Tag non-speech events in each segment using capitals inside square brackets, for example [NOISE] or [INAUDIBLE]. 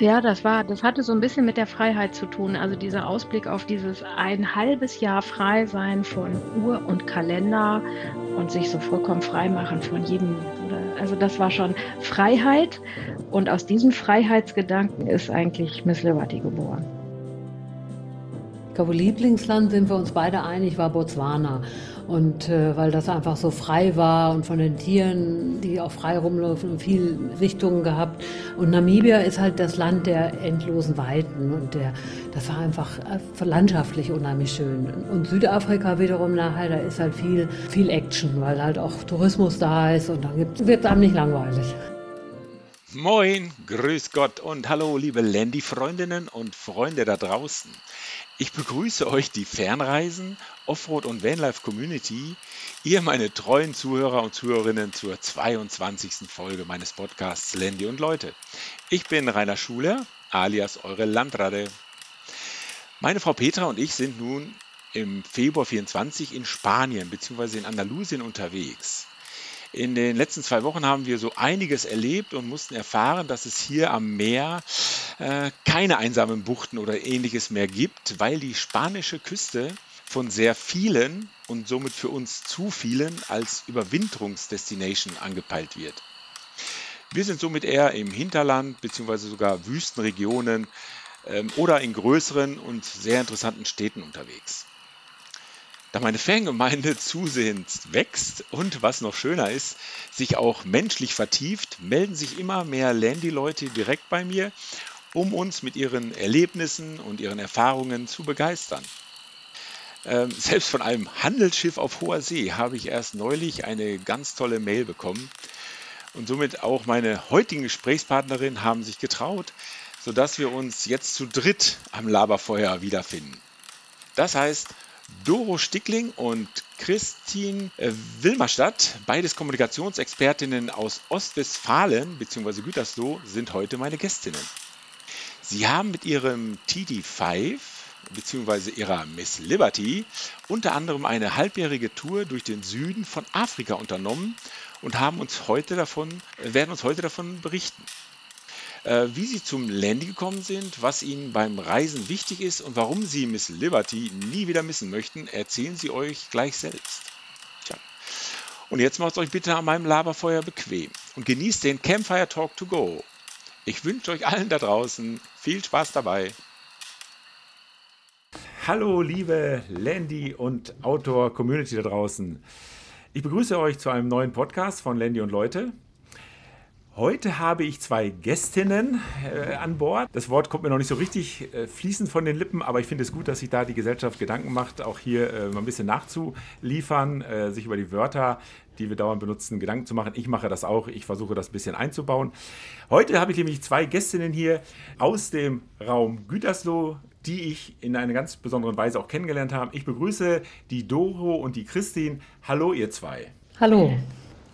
Ja, das war, das hatte so ein bisschen mit der Freiheit zu tun. Also dieser Ausblick auf dieses ein halbes Jahr frei sein von Uhr und Kalender und sich so vollkommen frei machen von jedem. Also das war schon Freiheit. Und aus diesem Freiheitsgedanken ist eigentlich Miss Liberty geboren. Ich glaube, Lieblingsland sind wir uns beide einig, war Botswana. Und äh, weil das einfach so frei war und von den Tieren, die auch frei rumlaufen, viel Richtungen gehabt. Und Namibia ist halt das Land der endlosen Weiten und der, das war einfach äh, landschaftlich unheimlich schön. Und Südafrika wiederum nachher, da ist halt viel, viel Action, weil halt auch Tourismus da ist und dann wird es einem nicht langweilig. Moin, grüß Gott und hallo liebe Landy-Freundinnen und Freunde da draußen. Ich begrüße euch die Fernreisen, Offroad und Vanlife Community, ihr meine treuen Zuhörer und Zuhörerinnen zur 22. Folge meines Podcasts Landy und Leute. Ich bin Rainer Schuler, alias eure Landrade. Meine Frau Petra und ich sind nun im Februar 24 in Spanien bzw. in Andalusien unterwegs. In den letzten zwei Wochen haben wir so einiges erlebt und mussten erfahren, dass es hier am Meer äh, keine einsamen Buchten oder ähnliches mehr gibt, weil die spanische Küste von sehr vielen und somit für uns zu vielen als Überwinterungsdestination angepeilt wird. Wir sind somit eher im Hinterland bzw. sogar Wüstenregionen ähm, oder in größeren und sehr interessanten Städten unterwegs. Da meine Fangemeinde [LAUGHS] zusehends wächst und was noch schöner ist, sich auch menschlich vertieft, melden sich immer mehr Landy-Leute direkt bei mir, um uns mit ihren Erlebnissen und ihren Erfahrungen zu begeistern. Ähm, [LAUGHS] selbst von einem Handelsschiff auf hoher See habe ich erst neulich eine ganz tolle Mail bekommen. Und somit auch meine heutigen Gesprächspartnerinnen haben sich getraut, sodass wir uns jetzt zu dritt am Laberfeuer wiederfinden. Das heißt, Doro Stickling und Christine Wilmerstadt, beides Kommunikationsexpertinnen aus Ostwestfalen bzw. Gütersloh, sind heute meine Gästinnen. Sie haben mit ihrem TD5 bzw. ihrer Miss Liberty unter anderem eine halbjährige Tour durch den Süden von Afrika unternommen und haben uns heute davon, werden uns heute davon berichten. Äh, wie Sie zum Landy gekommen sind, was Ihnen beim Reisen wichtig ist und warum Sie Miss Liberty nie wieder missen möchten, erzählen Sie euch gleich selbst. Tja. Und jetzt macht euch bitte an meinem Laberfeuer bequem und genießt den Campfire Talk to Go. Ich wünsche euch allen da draußen viel Spaß dabei. Hallo liebe Landy und Outdoor Community da draußen. Ich begrüße euch zu einem neuen Podcast von Landy und Leute. Heute habe ich zwei Gästinnen äh, an Bord. Das Wort kommt mir noch nicht so richtig äh, fließend von den Lippen, aber ich finde es gut, dass sich da die Gesellschaft Gedanken macht, auch hier äh, mal ein bisschen nachzuliefern, äh, sich über die Wörter, die wir dauernd benutzen, Gedanken zu machen. Ich mache das auch. Ich versuche das ein bisschen einzubauen. Heute habe ich nämlich zwei Gästinnen hier aus dem Raum Gütersloh, die ich in einer ganz besonderen Weise auch kennengelernt habe. Ich begrüße die Doro und die Christine. Hallo, ihr zwei. Hallo.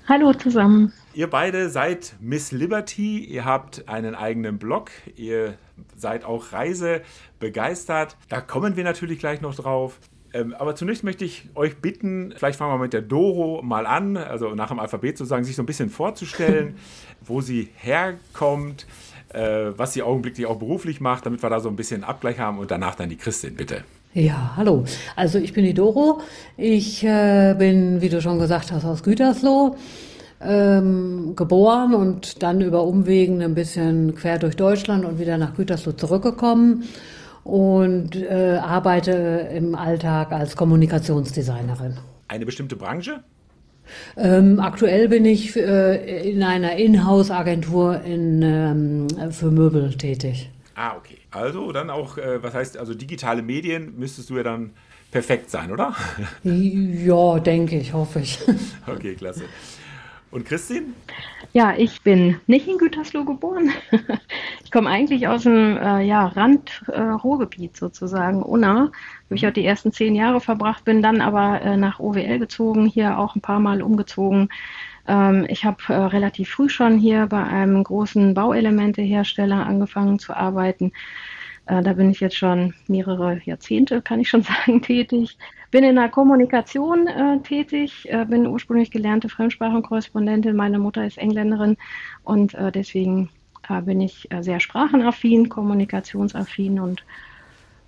Hallo zusammen. Ihr beide seid Miss Liberty, ihr habt einen eigenen Blog, ihr seid auch reisebegeistert. Da kommen wir natürlich gleich noch drauf. Ähm, aber zunächst möchte ich euch bitten, vielleicht fangen wir mit der Doro mal an, also nach dem Alphabet sozusagen, sich so ein bisschen vorzustellen, [LAUGHS] wo sie herkommt, äh, was sie augenblicklich auch beruflich macht, damit wir da so ein bisschen Abgleich haben und danach dann die Christin, bitte. Ja, hallo. Also ich bin die Doro. Ich äh, bin, wie du schon gesagt hast, aus Gütersloh ähm, geboren und dann über Umwegen ein bisschen quer durch Deutschland und wieder nach Gütersloh zurückgekommen und äh, arbeite im Alltag als Kommunikationsdesignerin. Eine bestimmte Branche? Ähm, aktuell bin ich äh, in einer Inhouse-Agentur in, ähm, für Möbel tätig. Ah, okay. Also dann auch, äh, was heißt, also digitale Medien müsstest du ja dann perfekt sein, oder? Ja, denke ich, hoffe ich. [LAUGHS] Okay, klasse. Und Christine? Ja, ich bin nicht in Gütersloh geboren. [LAUGHS] Ich komme eigentlich aus dem äh, ja, Rand-Ruhrgebiet äh, sozusagen, Unna, wo ich auch die ersten zehn Jahre verbracht bin, dann aber äh, nach OWL gezogen, hier auch ein paar Mal umgezogen. Ähm, ich habe äh, relativ früh schon hier bei einem großen Bauelementehersteller angefangen zu arbeiten. Äh, da bin ich jetzt schon mehrere Jahrzehnte, kann ich schon [LAUGHS] sagen, tätig. Bin in der Kommunikation äh, tätig, äh, bin ursprünglich gelernte Fremdsprachenkorrespondentin. Meine Mutter ist Engländerin und äh, deswegen äh, bin ich äh, sehr sprachenaffin, kommunikationsaffin und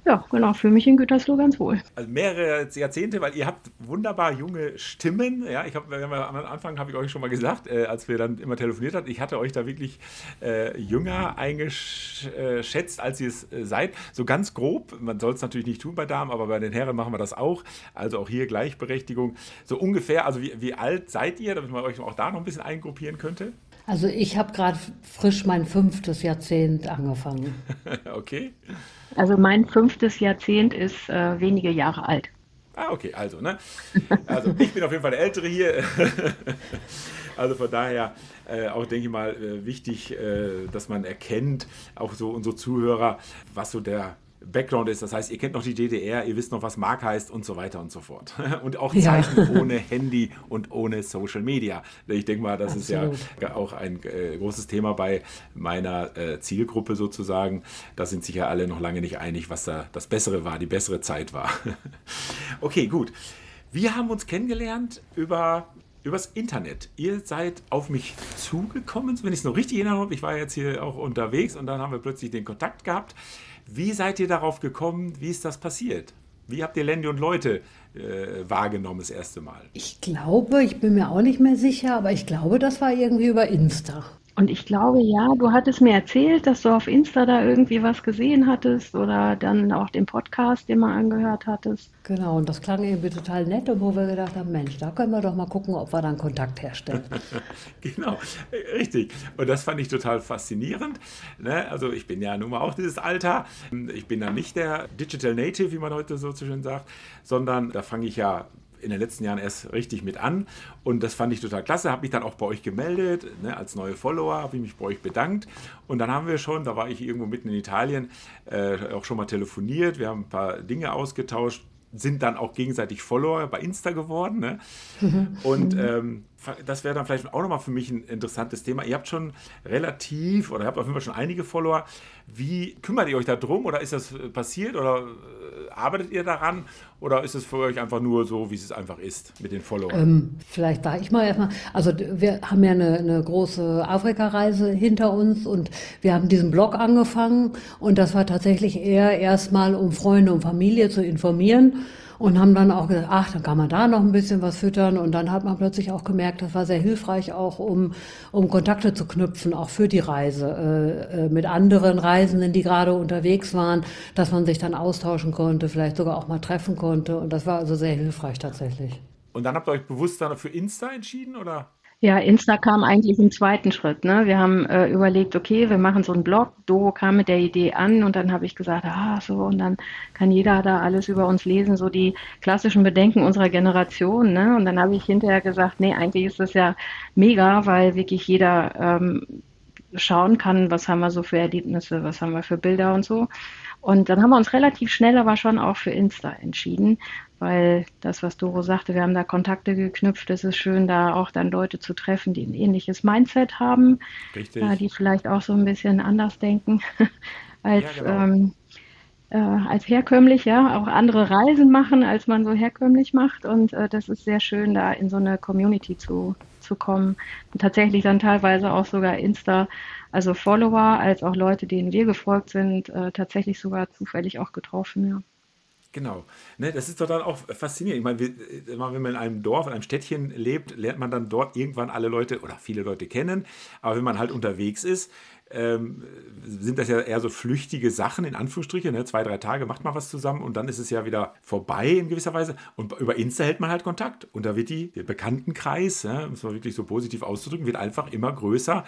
ja, genau, fühle mich in Gütersloh ganz wohl. Also mehrere Jahrzehnte, weil ihr habt wunderbar junge Stimmen. Ja, ich habe am Anfang habe ich euch schon mal gesagt, äh, als wir dann immer telefoniert hatten, ich hatte euch da wirklich äh, jünger eingeschätzt, als ihr es äh, seid. So ganz grob, man soll es natürlich nicht tun bei Damen, aber bei den Herren machen wir das auch. Also auch hier Gleichberechtigung. So ungefähr, also wie, wie alt seid ihr, damit man euch auch da noch ein bisschen eingruppieren könnte? Also ich habe gerade frisch mein fünftes Jahrzehnt angefangen. [LAUGHS] okay. Also mein fünftes Jahrzehnt ist äh, wenige Jahre alt. Ah, okay, also, ne? Also ich bin auf jeden Fall der Ältere hier. [LAUGHS] also von daher äh, auch, denke ich mal, äh, wichtig, äh, dass man erkennt, auch so unsere Zuhörer, was so der Background ist. Das heißt, ihr kennt noch die DDR, ihr wisst noch, was Mark heißt und so weiter und so fort. [LAUGHS] Und auch Zeichen ja. ohne Handy und ohne Social Media. Ich denke mal, das Absolut. ist ja auch ein äh, großes Thema bei meiner äh, Zielgruppe sozusagen. Da sind sich ja alle noch lange nicht einig, was da das Bessere war, die bessere Zeit war. [LAUGHS] okay, gut. Wir haben uns kennengelernt über übers Internet. Ihr seid auf mich zugekommen, wenn ich es noch richtig erinnere. Ich war jetzt hier auch unterwegs und dann haben wir plötzlich den Kontakt gehabt. Wie seid ihr darauf gekommen? Wie ist das passiert? Wie habt ihr Lendi und Leute äh, wahrgenommen das erste Mal? Ich glaube, ich bin mir auch nicht mehr sicher, aber ich glaube, das war irgendwie über Insta. Und ich glaube, ja, du hattest mir erzählt, dass du auf Insta da irgendwie was gesehen hattest oder dann auch den Podcast, den man angehört hattest. Genau, und das klang irgendwie total nett, und wo wir gedacht haben, Mensch, da können wir doch mal gucken, ob wir dann Kontakt herstellen. [LAUGHS] genau, richtig. Und das fand ich total faszinierend. Ne? Also ich bin ja nun mal auch dieses Alter. Ich bin dann nicht der Digital Native, wie man heute so schön sagt, sondern da fange ich ja in den letzten Jahren erst richtig mit an. Und das fand ich total klasse. Habe mich dann auch bei euch gemeldet, ne, als neue Follower, habe ich mich bei euch bedankt. Und dann haben wir schon, da war ich irgendwo mitten in Italien, äh, auch schon mal telefoniert. Wir haben ein paar Dinge ausgetauscht, sind dann auch gegenseitig Follower bei Insta geworden. Ne? [LAUGHS] Und ähm, das wäre dann vielleicht auch nochmal für mich ein interessantes Thema. Ihr habt schon relativ oder habt auf jeden Fall schon einige Follower. Wie kümmert ihr euch da drum oder ist das passiert oder äh, arbeitet ihr daran oder ist es für euch einfach nur so, wie es einfach ist mit den Followern? Ähm, vielleicht sage ich mal erstmal, also wir haben ja eine, eine große Afrika-Reise hinter uns und wir haben diesen Blog angefangen und das war tatsächlich eher erstmal, um Freunde und Familie zu informieren und haben dann auch gesagt, ach, dann kann man da noch ein bisschen was füttern und dann hat man plötzlich auch gemerkt, das war sehr hilfreich auch, um, um Kontakte zu knüpfen, auch für die Reise, äh, äh, mit anderen Reisenden, die gerade unterwegs waren, dass man sich dann austauschen konnte, vielleicht sogar auch mal treffen konnte und das war also sehr hilfreich tatsächlich. Und dann habt ihr euch bewusst dann für Insta entschieden, oder? Ja, Insta kam eigentlich im zweiten Schritt. Ne? Wir haben äh, überlegt, okay, wir machen so einen Blog. Doro kam mit der Idee an und dann habe ich gesagt, ah, so, und dann kann jeder da alles über uns lesen, so die klassischen Bedenken unserer Generation. Ne? Und dann habe ich hinterher gesagt, nee, eigentlich ist das ja mega, weil wirklich jeder ähm, schauen kann, was haben wir so für Erlebnisse, was haben wir für Bilder und so. Und dann haben wir uns relativ schnell aber schon auch für Insta entschieden, weil das, was Doro sagte, wir haben da Kontakte geknüpft. Es ist schön, da auch dann Leute zu treffen, die ein ähnliches Mindset haben, äh, die vielleicht auch so ein bisschen anders denken [LAUGHS] als, ja, genau. ähm, äh, als herkömmlich, ja, auch andere Reisen machen, als man so herkömmlich macht. Und äh, das ist sehr schön, da in so eine Community zu, zu kommen. Und tatsächlich dann teilweise auch sogar Insta, also Follower, als auch Leute, denen wir gefolgt sind, äh, tatsächlich sogar zufällig auch getroffen, ja. Genau. Ne, das ist doch dann auch faszinierend. Ich meine, wenn man in einem Dorf, in einem Städtchen lebt, lernt man dann dort irgendwann alle Leute oder viele Leute kennen. Aber wenn man halt unterwegs ist, ähm, sind das ja eher so flüchtige Sachen, in Anführungsstrichen. Ne? Zwei, drei Tage macht man was zusammen und dann ist es ja wieder vorbei in gewisser Weise. Und über Insta hält man halt Kontakt. Und da wird die, der Bekanntenkreis, ja, um es mal wirklich so positiv auszudrücken, wird einfach immer größer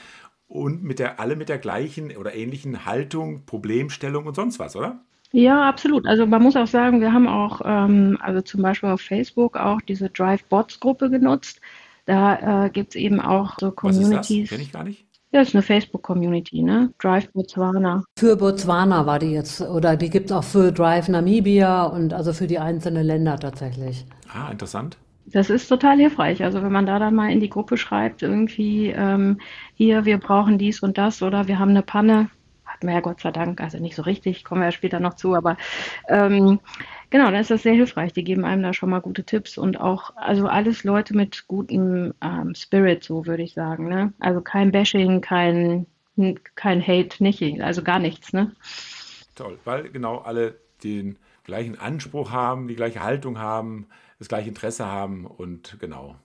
und mit der, alle mit der gleichen oder ähnlichen Haltung, Problemstellung und sonst was, oder? Ja, absolut. Also man muss auch sagen, wir haben auch, ähm, also zum Beispiel auf Facebook auch diese Drive-Bots-Gruppe genutzt. Da äh, gibt es eben auch so Communities. Was ist das? Kenne ich gar nicht. Ja, ist eine Facebook-Community, ne? Drive Botswana. Für Botswana war die jetzt, oder die gibt es auch für Drive Namibia und also für die einzelnen Länder tatsächlich. Ah, interessant. Das ist total hilfreich. Also wenn man da dann mal in die Gruppe schreibt, irgendwie ähm, hier, wir brauchen dies und das oder wir haben eine Panne, hatten wir ja Gott sei Dank, also nicht so richtig, kommen wir ja später noch zu, aber ähm, genau, dann ist das sehr hilfreich. Die geben einem da schon mal gute Tipps und auch, also alles Leute mit gutem ähm, Spirit, so würde ich sagen. Ne? Also kein Bashing, kein kein Hate, nicht, also gar nichts, ne? Toll, weil genau alle den gleichen Anspruch haben, die gleiche Haltung haben, das gleiche Interesse haben und genau.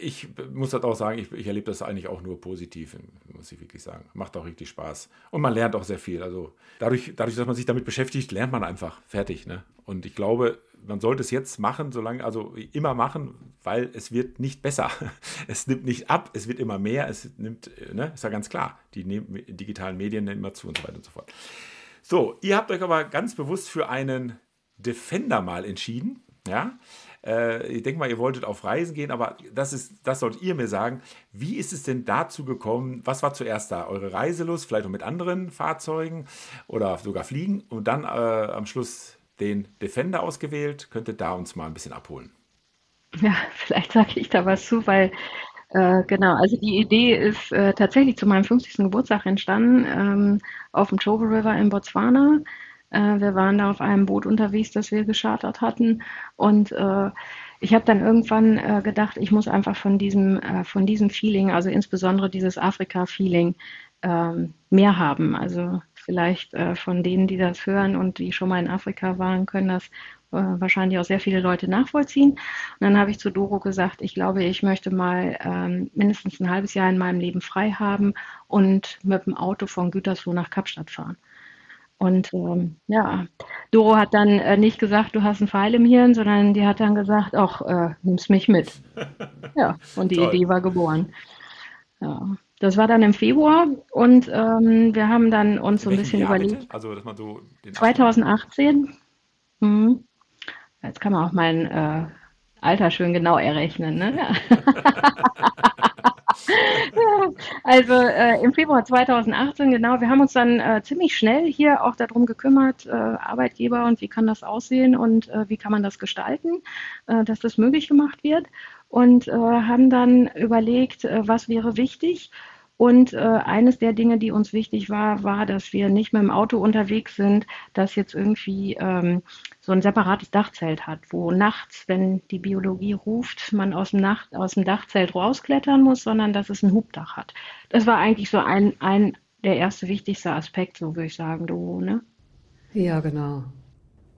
Ich muss das auch sagen, ich, ich erlebe das eigentlich auch nur positiv, muss ich wirklich sagen. Macht auch richtig Spaß. Und man lernt auch sehr viel. Also dadurch, dadurch dass man sich damit beschäftigt, lernt man einfach fertig. Ne? Und ich glaube, man sollte es jetzt machen, solange, also immer machen, weil es wird nicht besser. [LAUGHS] Es nimmt nicht ab, es wird immer mehr, es nimmt, ne, ist ja ganz klar, die digitalen Medien nehmen immer zu und so weiter und so fort. So, ihr habt euch aber ganz bewusst für einen Defender mal entschieden. Ja, äh, ich denke mal, ihr wolltet auf Reisen gehen, aber das ist, das sollt ihr mir sagen. Wie ist es denn dazu gekommen? Was war zuerst da? Eure Reiselust, vielleicht auch mit anderen Fahrzeugen oder sogar fliegen und dann äh, am Schluss den Defender ausgewählt. Könntet da uns mal ein bisschen abholen? Ja, [LAUGHS] vielleicht sage ich da was zu, weil äh, genau, also die Idee ist äh, tatsächlich zu meinem 50. Geburtstag entstanden ähm, auf dem Chobe River in Botswana. Äh, wir waren da auf einem Boot unterwegs, das wir geschartert hatten und äh, ich habe dann irgendwann äh, gedacht, ich muss einfach von diesem, von diesem Feeling, also insbesondere dieses Afrika-Feeling, ähm, mehr haben. Also vielleicht äh, von denen, die das hören und die schon mal in Afrika waren, können das äh, wahrscheinlich auch sehr viele Leute nachvollziehen. Und dann habe ich zu Doro gesagt, ich glaube, ich möchte mal ähm, mindestens ein halbes Jahr in meinem Leben frei haben und mit dem Auto von Gütersloh nach Kapstadt fahren. Und ähm, ja, Doro hat dann äh, nicht gesagt, du hast einen Pfeil im Hirn, sondern die hat dann gesagt, ach, äh, nimm's mich mit. [LAUGHS] Ja, und die Idee war geboren. Ja. Das war dann im Februar und ähm, wir haben dann uns so ein bisschen Jahr überlegt. Bitte? Also, dass man so 2018. Hm. Jetzt kann man auch mein äh, Alter schön genau errechnen. Ne? [LAUGHS] [LAUGHS] also äh, im Februar 2018, genau, wir haben uns dann äh, ziemlich schnell hier auch darum gekümmert, äh, Arbeitgeber und wie kann das aussehen und äh, wie kann man das gestalten, äh, dass das möglich gemacht wird und äh, haben dann überlegt, was wäre wichtig. Und äh, eines der Dinge, die uns wichtig war, war, dass wir nicht mit dem Auto unterwegs sind, das jetzt irgendwie ähm, so ein separates Dachzelt hat, wo nachts, wenn die Biologie ruft, man aus dem, Nacht, aus dem Dachzelt rausklettern muss, sondern dass es ein Hubdach hat. Das war eigentlich so ein, ein der erste wichtigste Aspekt, so würde ich sagen, du, ne? Ja, genau.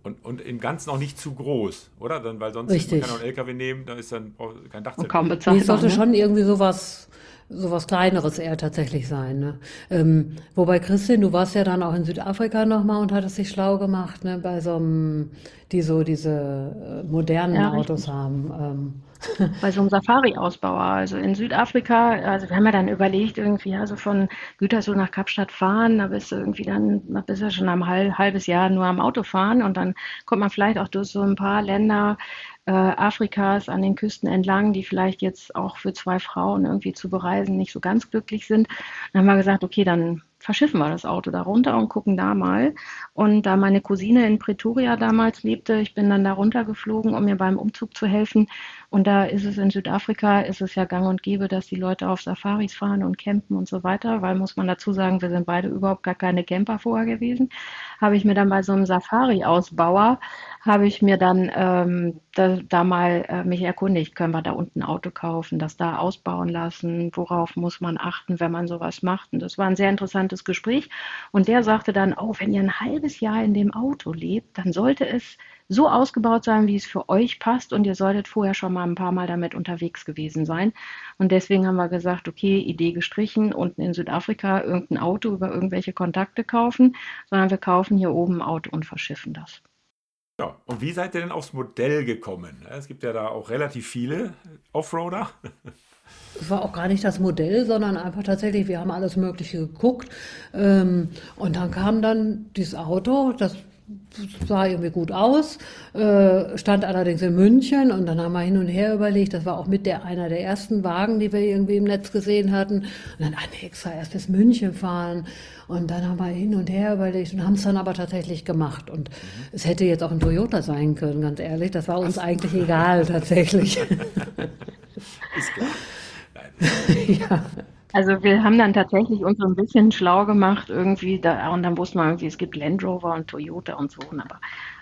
Und, und im Ganzen auch nicht zu groß, oder? Dann, weil sonst Richtig. kann man einen LKW nehmen, da ist dann kein Dachzelt. Kaum bezahlt. Nee, es sollte ne? schon irgendwie sowas, sowas Kleineres eher tatsächlich sein. Ne? Ähm, wobei, Christian, du warst ja dann auch in Südafrika nochmal und hattest dich schlau gemacht, ne? bei so einem, die so diese äh, modernen ja, Autos haben. Ähm, [LAUGHS] bei so einem Safari-Ausbauer. Also in Südafrika, also wir haben ja dann überlegt, irgendwie, also von Gütersloh nach Kapstadt fahren, da bist du irgendwie dann, da bist du schon ein halbes Jahr nur am Auto fahren und dann kommt man vielleicht auch durch so ein paar Länder äh, Afrikas an den Küsten entlang, die vielleicht jetzt auch für zwei Frauen irgendwie zu bereisen nicht so ganz glücklich sind. Dann haben wir gesagt, okay, dann verschiffen wir das Auto da runter und gucken da mal. Und da meine Cousine in Pretoria damals lebte, ich bin dann da runtergeflogen, um mir beim Umzug zu helfen. Und da ist es in Südafrika, ist es ja gang und gäbe, dass die Leute auf Safaris fahren und campen und so weiter, weil muss man dazu sagen, wir sind beide überhaupt gar keine Camper vorher gewesen. Habe ich mir dann bei so einem Safari-Ausbauer habe ich mir dann ähm, da, da, mal äh, mich erkundigt, können wir da unten ein Auto kaufen, das da ausbauen lassen, worauf muss man achten, wenn man sowas macht. Und das war ein sehr interessantes Gespräch. Und der sagte dann, oh, wenn ihr ein halbes Jahr in dem Auto lebt, dann sollte es so ausgebaut sein, wie es für euch passt und ihr solltet vorher schon mal ein paar Mal damit unterwegs gewesen sein. Und deswegen haben wir gesagt, okay, Idee gestrichen, unten in Südafrika irgendein Auto über irgendwelche Kontakte kaufen, sondern wir kaufen hier oben ein Auto und verschiffen das. Ja, und wie seid ihr denn aufs Modell gekommen? Es gibt ja da auch relativ viele Offroader. Es war auch gar nicht das Modell, sondern einfach tatsächlich, wir haben alles Mögliche geguckt. Ähm, und dann kam dann dieses Auto, das sah irgendwie gut aus, äh, stand allerdings in München und dann haben wir hin und her überlegt, das war auch mit der einer der ersten Wagen, die wir irgendwie im Netz gesehen hatten. Und dann, ah nee, extra erst bis München fahren. Und dann haben wir hin und her überlegt und haben es dann aber tatsächlich gemacht. Und mhm. es hätte jetzt auch ein Toyota sein können, ganz ehrlich. Das war uns Was? eigentlich egal, tatsächlich. [LAUGHS] Ist klar. [LAUGHS] Ja. Also wir haben dann tatsächlich uns so ein bisschen schlau gemacht irgendwie da, und dann wussten wir irgendwie, es gibt Land Rover und Toyota und so, aber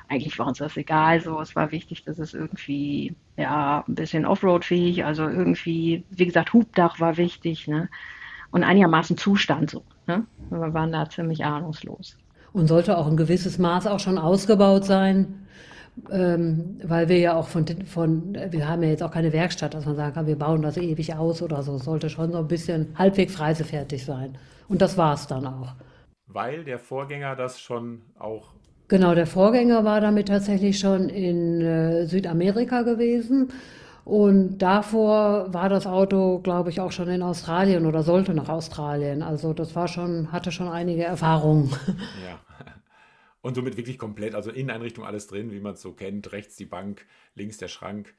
eigentlich war uns das egal. So, es war wichtig, dass es irgendwie ja ein bisschen Offroad-fähig, also irgendwie, wie gesagt, Hubdach war wichtig, ne? und einigermaßen Zustand so. Ne? Wir waren da ziemlich ahnungslos. Und sollte auch ein gewisses Maß auch schon ausgebaut sein, ähm, weil wir ja auch von, von, wir haben ja jetzt auch keine Werkstatt, dass man sagen kann, wir bauen das ewig aus oder so. Sollte schon so ein bisschen halbwegs reisefertig sein. Und das war es dann auch. Weil der Vorgänger das schon auch. Genau, der Vorgänger war damit tatsächlich schon in äh, Südamerika gewesen. Und davor war das Auto, glaube ich, auch schon in Australien oder sollte nach Australien. Also das war schon, hatte schon einige Erfahrungen. Ja. [LAUGHS] Und somit wirklich komplett, also Inneneinrichtung alles drin, wie man es so kennt. Rechts die Bank, links der Schrank.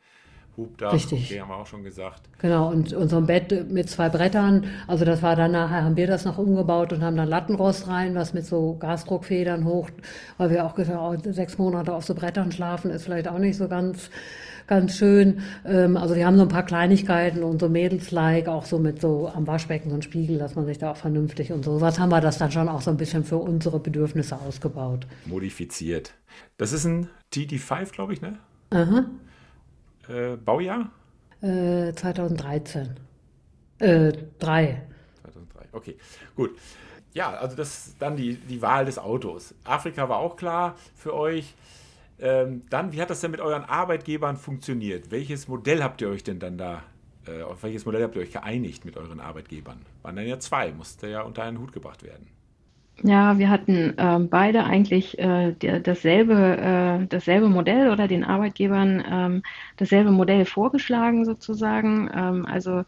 Hubdach, Richtig. okay, haben wir auch schon gesagt. Genau, und, und so ein Bett mit zwei Brettern. Also das war dann nachher, haben wir das noch umgebaut und haben dann Lattenrost rein, was mit so Gasdruckfedern hoch, weil wir auch gesagt haben, oh, sechs Monate auf so Brettern schlafen ist vielleicht auch nicht so ganz ganz schön. Ähm, also wir haben so ein paar Kleinigkeiten und so Mädels-like, auch so mit so am Waschbecken so ein Spiegel, dass man sich da auch vernünftig und so. Was haben wir das dann schon auch so ein bisschen für unsere Bedürfnisse ausgebaut. Modifiziert. Das ist ein TD5, glaube ich, ne? Aha. Äh, Baujahr? Äh, 2013. Äh, 3. 2003, okay, gut. Ja, also das ist dann die, die Wahl des Autos. Afrika war auch klar für euch. Ähm, dann, wie hat das denn mit euren Arbeitgebern funktioniert? Welches Modell habt ihr euch denn dann da, äh, auf welches Modell habt ihr euch geeinigt mit euren Arbeitgebern? Waren dann ja zwei, musste ja unter einen Hut gebracht werden. Ja, wir hatten ähm, beide eigentlich äh, der, dasselbe, äh, dasselbe Modell oder den Arbeitgebern ähm, dasselbe Modell vorgeschlagen sozusagen. Ähm, also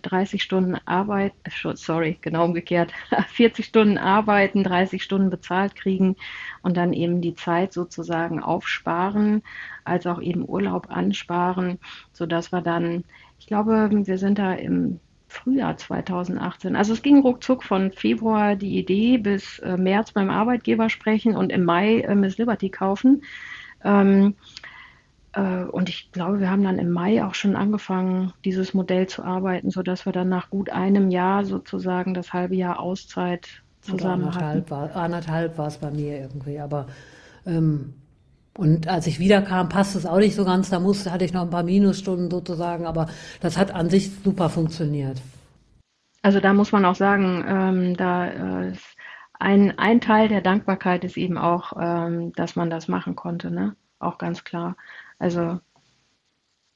30 Stunden Arbeit, äh, sorry, genau umgekehrt, [LAUGHS] 40 Stunden arbeiten, 30 Stunden bezahlt kriegen und dann eben die Zeit sozusagen aufsparen, als auch eben Urlaub ansparen, sodass wir dann, ich glaube, wir sind da im Frühjahr 2018. Also es ging ruckzuck von Februar die Idee bis äh, März beim Arbeitgeber sprechen und im Mai äh, Miss Liberty kaufen. Ähm, äh, und ich glaube, wir haben dann im Mai auch schon angefangen, dieses Modell zu arbeiten, sodass wir dann nach gut einem Jahr sozusagen das halbe Jahr Auszeit zusammen und anderthalb hatten. War, anderthalb war es bei mir irgendwie, aber ähm, und als ich wiederkam, passte es auch nicht so ganz. Da musste, hatte ich noch ein paar Minusstunden sozusagen, aber das hat an sich super funktioniert. Also da muss man auch sagen, ähm, da äh, ein, ein Teil der Dankbarkeit ist eben auch, ähm, dass man das machen konnte, ne? Auch ganz klar. Also,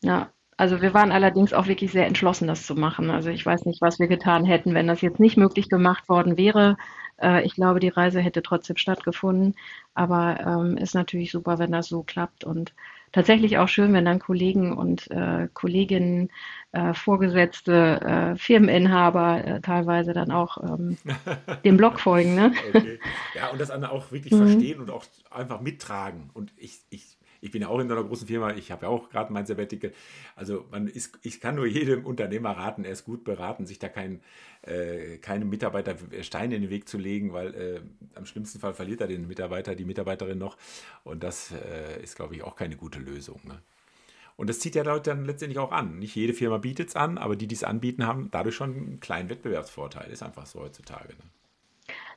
ja, also wir waren allerdings auch wirklich sehr entschlossen, das zu machen. Also ich weiß nicht, was wir getan hätten, wenn das jetzt nicht möglich gemacht worden wäre. Äh, ich glaube, die Reise hätte trotzdem stattgefunden. Aber ähm, ist natürlich super, wenn das so klappt und tatsächlich auch schön, wenn dann Kollegen und äh, Kolleginnen, äh, Vorgesetzte, äh, Firmeninhaber äh, teilweise dann auch ähm, [LAUGHS] dem Blog folgen. Ne? Okay. Ja, und das andere auch wirklich [LAUGHS] mhm. verstehen und auch einfach mittragen. Und ich, ich ich bin ja auch in einer großen Firma, ich habe ja auch gerade mein Sabbatical. Also man ist, ich kann nur jedem Unternehmer raten, er ist gut beraten, sich da kein, äh, keinem Mitarbeiter Steine in den Weg zu legen, weil äh, am schlimmsten Fall verliert er den Mitarbeiter, die Mitarbeiterin noch. Und das äh, ist, glaube ich, auch keine gute Lösung. Ne? Und das zieht ja Leute dann letztendlich auch an. Nicht jede Firma bietet es an, aber die, die es anbieten, haben dadurch schon einen kleinen Wettbewerbsvorteil. Ist einfach so heutzutage. Ne?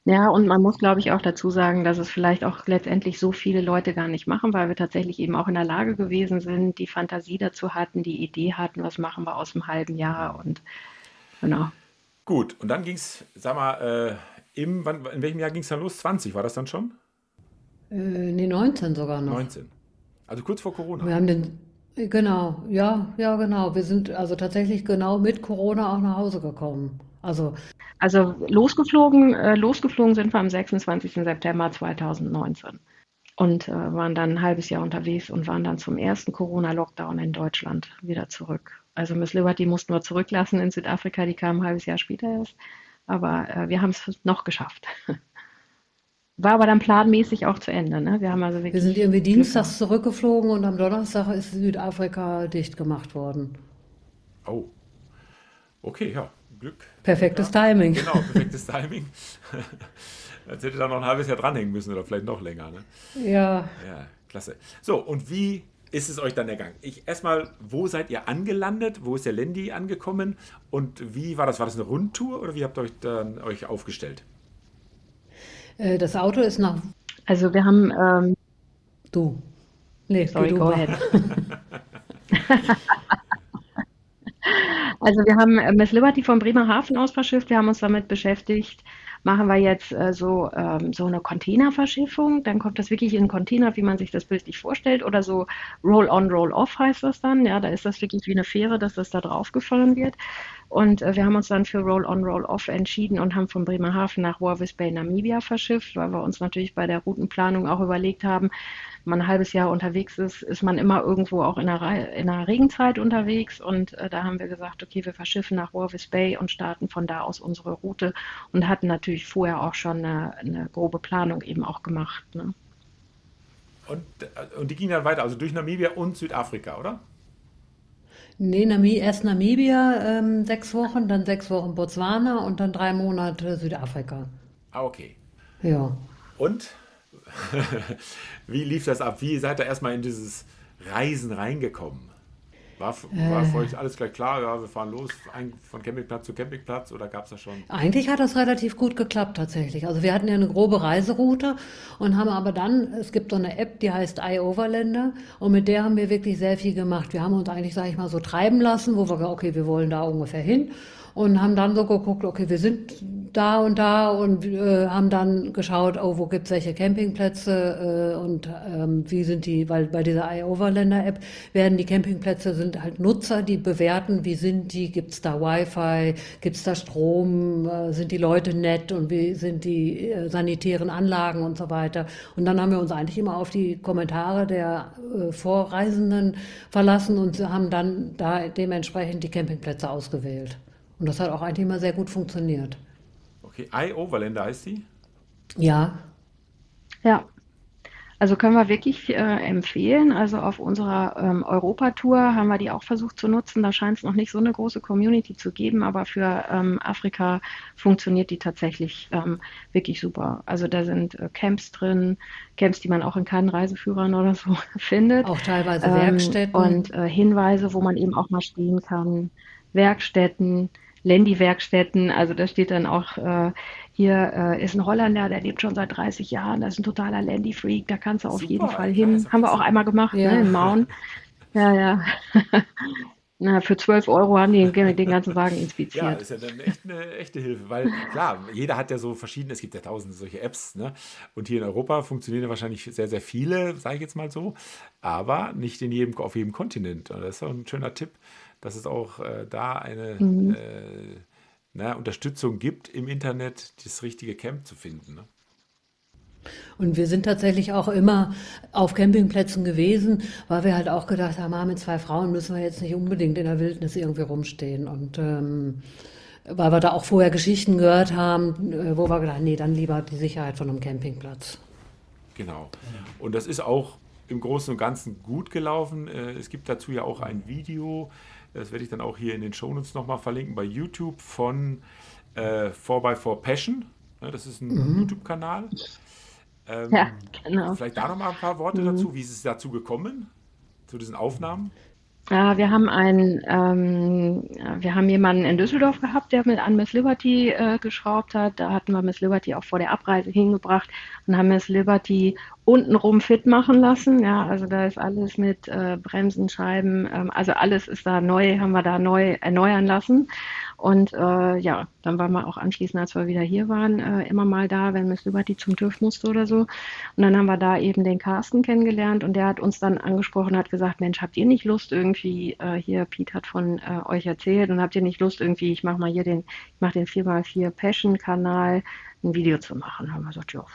Ja, und man muss, glaube ich, auch dazu sagen, dass es vielleicht auch letztendlich so viele Leute gar nicht machen, weil wir tatsächlich eben auch in der Lage gewesen sind, die Fantasie dazu hatten, die Idee hatten, was machen wir aus dem halben Jahr und genau. Gut, und dann ging es, sag mal, äh, im, wann, in welchem Jahr ging es dann los? 20 war das dann schon? Äh, nee, 19 sogar noch. 19. Also kurz vor Corona. Wir haben den, genau, ja, ja, genau. Wir sind also tatsächlich genau mit Corona auch nach Hause gekommen. Also, also losgeflogen, äh, losgeflogen sind wir am 26. September 2019 und äh, waren dann ein halbes Jahr unterwegs und waren dann zum ersten Corona-Lockdown in Deutschland wieder zurück. Also Miss Liberty mussten wir zurücklassen in Südafrika, die kam ein halbes Jahr später erst, aber äh, wir haben es noch geschafft. [LAUGHS] War aber dann planmäßig auch zu Ende. Ne? Wir, haben also wir sind irgendwie dienstags zurückgeflogen und am Donnerstag ist Südafrika dicht gemacht worden. Oh. Okay, ja. Glück. Perfektes ja. Timing. Genau, perfektes Timing. [LAUGHS] Jetzt hätte da noch ein halbes Jahr dranhängen müssen oder vielleicht noch länger. Ne? Ja. Ja, klasse. So, und wie ist es euch dann ergangen? Ich erstmal, wo seid ihr angelandet? Wo ist der Lendi angekommen? Und wie war das? War das eine Rundtour oder wie habt ihr euch dann euch aufgestellt? Äh, das Auto ist nach. Also wir haben. Ähm, du. Nee, sorry, go ahead. [LAUGHS] [LAUGHS] Also wir haben äh, Miss Liberty von Bremerhaven aus verschifft. Wir haben uns damit beschäftigt, machen wir jetzt äh, so, ähm, so eine Containerverschiffung, dann kommt das wirklich in einen Container, wie man sich das bildlich vorstellt, oder so Roll-on, Roll-off heißt das dann. Ja, da ist das wirklich wie eine Fähre, dass das da drauf gefahren wird. Und äh, wir haben uns dann für Roll-on, Roll-off entschieden und haben von Bremerhaven nach Walvis Bay, Namibia verschifft, weil wir uns natürlich bei der Routenplanung auch überlegt haben, man ein halbes Jahr unterwegs ist, ist man immer irgendwo auch in der, in der Regenzeit unterwegs. Und äh, da haben wir gesagt, okay, wir verschiffen nach Walvis Bay und starten von da aus unsere Route und hatten natürlich vorher auch schon eine, eine grobe Planung eben auch gemacht. Ne? Und, äh, und die ging dann weiter, also durch Namibia und Südafrika, oder? Nee, Nami erst Namibia ähm, sechs Wochen, dann sechs Wochen Botswana und dann drei Monate Südafrika. Ah, okay. Ja. Und [LAUGHS] Wie lief das ab? Wie seid ihr erstmal in dieses Reisen reingekommen? War, war für euch alles gleich klar, ja, wir fahren los von Campingplatz zu Campingplatz oder gab es da schon? Eigentlich hat das relativ gut geklappt tatsächlich. Also wir hatten ja eine grobe Reiseroute und haben aber dann, es gibt so eine App, die heißt iOverländer und mit der haben wir wirklich sehr viel gemacht. Wir haben uns eigentlich, sage ich mal, so treiben lassen, wo wir, okay, wir wollen da ungefähr hin und haben dann so geguckt, okay, wir sind da und da und äh, haben dann geschaut, oh, wo gibt's welche Campingplätze äh, und ähm, wie sind die, weil bei dieser iOverländer-App werden die Campingplätze, sind halt Nutzer, die bewerten, wie sind die, gibt's da Wi-Fi, gibt's da Strom, äh, sind die Leute nett und wie sind die äh, sanitären Anlagen und so weiter. Und dann haben wir uns eigentlich immer auf die Kommentare der äh, Vorreisenden verlassen und haben dann da dementsprechend die Campingplätze ausgewählt. Und das hat auch eigentlich immer sehr gut funktioniert. Okay, iOverlander heißt die? Ja. Ja. Also können wir wirklich äh, empfehlen. Also auf unserer ähm, Europatour haben wir die auch versucht zu nutzen. Da scheint es noch nicht so eine große Community zu geben, aber für ähm, Afrika funktioniert die tatsächlich ähm, wirklich super. Also da sind äh, Camps drin, Camps, die man auch in keinen Reiseführern oder so [LAUGHS] findet. Auch teilweise Werkstätten. Und äh, Hinweise, wo man eben auch mal stehen kann. Werkstätten, Lendi-Werkstätten. Also da steht dann auch, äh, hier äh, ist ein Holländer, der lebt schon seit 30 Jahren, das ist ein totaler Lendi-Freak, da kannst du auf Super, jeden Fall hin. Haben wir auch einmal gemacht, ja. ne, in Maun. Ja, ja. [LAUGHS] Na, für 12 Euro haben die den ganzen Wagen inspiziert. Ja, ist ja dann echt eine echte Hilfe, weil klar, jeder hat ja so verschiedene, es gibt ja tausende solche Apps, ne? Und hier in Europa funktionieren ja wahrscheinlich sehr, sehr viele, sage ich jetzt mal so, aber nicht in jedem, auf jedem Kontinent. Und das ist auch ein schöner Tipp, dass es auch äh, da eine mhm. äh, na, Unterstützung gibt, im Internet das richtige Camp zu finden. Ne? Und wir sind tatsächlich auch immer auf Campingplätzen gewesen, weil wir halt auch gedacht haben, ah, mit zwei Frauen müssen wir jetzt nicht unbedingt in der Wildnis irgendwie rumstehen. Und ähm, weil wir da auch vorher Geschichten gehört haben, äh, wo wir gedacht haben, nee, dann lieber die Sicherheit von einem Campingplatz. Genau. Und das ist auch im Großen und Ganzen gut gelaufen. Äh, es gibt dazu ja auch ein Video, das werde ich dann auch hier in den Shownotes nochmal verlinken bei YouTube von äh, 4x4 Passion. das ist ein mhm. YouTube-Kanal. Ähm, ja, genau. Vielleicht da nochmal ein paar Worte mhm. dazu. Wie ist es dazu gekommen, zu diesen Aufnahmen? Ja, wir haben einen, ähm, wir haben jemanden in Düsseldorf gehabt, der mit an Miss Liberty äh, geschraubt hat. Da hatten wir Miss Liberty auch vor der Abreise hingebracht und haben Miss Liberty untenrum fit machen lassen. Ja, also da ist alles mit äh, Bremsen, Scheiben, ähm, also alles ist da neu, haben wir da neu erneuern lassen. Und äh, ja, dann waren wir auch anschließend, als wir wieder hier waren, äh, immer mal da, wenn Miss Liberty zum TÜV musste oder so. Und dann haben wir da eben den Carsten kennengelernt und der hat uns dann angesprochen, hat gesagt, Mensch, habt ihr nicht Lust irgendwie, äh, hier, Pete hat von äh, euch erzählt und habt ihr nicht Lust irgendwie, ich mache mal hier den, ich mache den 4x4 Passion-Kanal, ein Video zu machen. Haben wir gesagt, ja,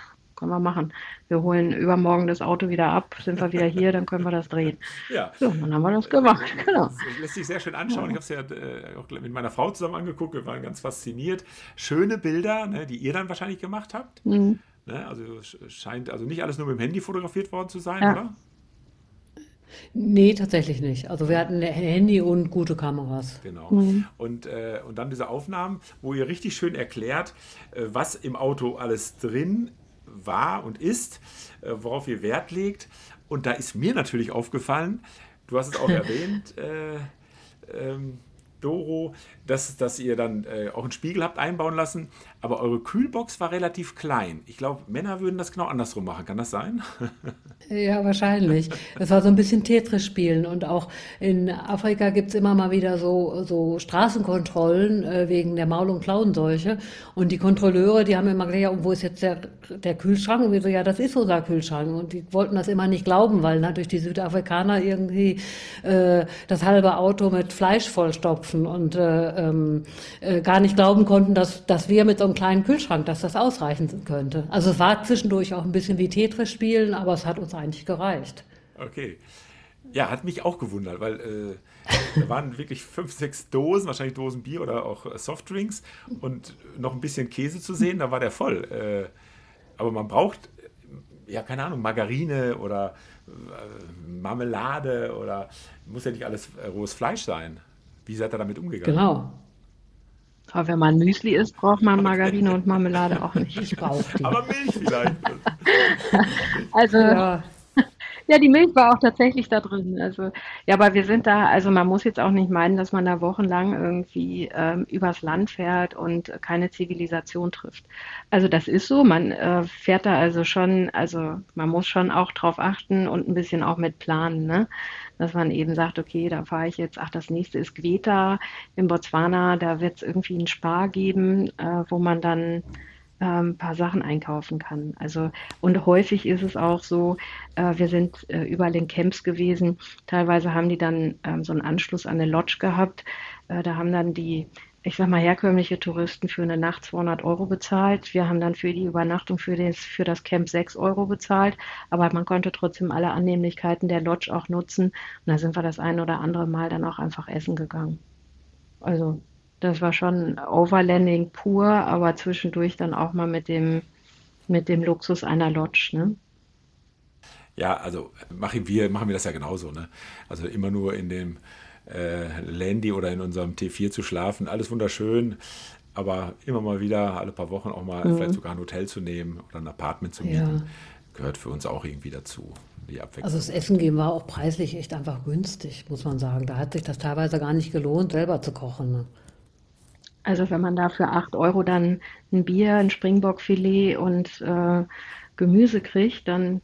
können wir machen. Wir holen übermorgen das Auto wieder ab, sind wir wieder hier, dann können wir das drehen. Ja. So, dann haben wir das gemacht. [LAUGHS] Genau. Das lässt sich sehr schön anschauen. Ich habe es ja äh, auch mit meiner Frau zusammen angeguckt. Wir waren ganz fasziniert. Schöne Bilder, ne, die ihr dann wahrscheinlich gemacht habt. Mhm. Ne, also scheint also nicht alles nur mit dem Handy fotografiert worden zu sein, ja. oder? Nee, tatsächlich nicht. Also wir hatten ein Handy und gute Kameras. Genau. Mhm. Und, äh, und dann diese Aufnahmen, wo ihr richtig schön erklärt, äh, was im Auto alles drin war und ist, äh, worauf ihr Wert legt. Und da ist mir natürlich aufgefallen, du hast es auch [LAUGHS] erwähnt, äh, ähm, Doro, dass, dass ihr dann äh, auch einen Spiegel habt einbauen lassen. aber eure Kühlbox war relativ klein. Ich glaube, Männer würden das genau andersrum machen. Kann das sein? [LAUGHS] Ja, wahrscheinlich. Das war so ein bisschen Tetris spielen. Und auch in Afrika gibt es immer mal wieder so, so Straßenkontrollen äh, wegen der Maul- und Klauenseuche. Und die Kontrolleure, die haben immer gesagt, wo ist jetzt der, der Kühlschrank? Und wir so, ja, das ist unser Kühlschrank. Und die wollten das immer nicht glauben, weil natürlich die Südafrikaner irgendwie äh, das halbe Auto mit Fleisch vollstopfen und äh, ähm, äh, gar nicht glauben konnten, dass, dass wir mit so einem kleinen Kühlschrank, dass das ausreichen könnte. Also es war zwischendurch auch ein bisschen wie Tetris spielen, aber es hat uns eigentlich gereicht. Okay. Ja, hat mich auch gewundert, weil äh, da waren wirklich fünf, sechs Dosen, wahrscheinlich Dosen Bier oder auch äh, Softdrinks und noch ein bisschen Käse zu sehen, da war der voll. Äh, aber man braucht, ja, keine Ahnung, Margarine oder äh, Marmelade oder muss ja nicht alles äh, rohes Fleisch sein. Wie seid ihr damit umgegangen? Genau. Aber wenn man Müsli isst, braucht man Margarine und Marmelade auch nicht. Ich brauche die. Aber Milch vielleicht. [LAUGHS] Also, ja. ja, die Milch war auch tatsächlich da drin. Also, ja, aber wir sind da, also man muss jetzt auch nicht meinen, dass man da wochenlang irgendwie ähm, übers Land fährt und keine Zivilisation trifft. Also das ist so, man äh, fährt da also schon, also man muss schon auch drauf achten und ein bisschen auch mit planen, ne? Dass man eben sagt, okay, da fahre ich jetzt, ach, das nächste ist Queta in Botswana, da wird es irgendwie einen Spar geben, äh, wo man dann ein ähm, paar Sachen einkaufen kann. Also und häufig ist es auch so, äh, wir sind äh, überall in Camps gewesen. Teilweise haben die dann ähm, so einen Anschluss an eine Lodge gehabt. Äh, da haben dann die, ich sag mal herkömmliche Touristen für eine Nacht 200 Euro bezahlt. Wir haben dann für die Übernachtung für das für das Camp 6 Euro bezahlt. Aber man konnte trotzdem alle Annehmlichkeiten der Lodge auch nutzen. Und da sind wir das ein oder andere Mal dann auch einfach essen gegangen. Also das war schon Overlanding pur, aber zwischendurch dann auch mal mit dem, mit dem Luxus einer Lodge. Ne? Ja, also machen wir, machen wir das ja genauso. Ne? Also immer nur in dem äh, Landy oder in unserem T4 zu schlafen, alles wunderschön. Aber immer mal wieder, alle paar Wochen auch mal mhm. vielleicht sogar ein Hotel zu nehmen oder ein Apartment zu mieten, ja. gehört für uns auch irgendwie dazu. Die Abwechslung. Also das Essen gehen war auch preislich echt einfach günstig, muss man sagen. Da hat sich das teilweise gar nicht gelohnt, selber zu kochen. Ne? Also wenn man da für 8 Euro dann ein Bier, ein Springbockfilet und äh, Gemüse kriegt, dann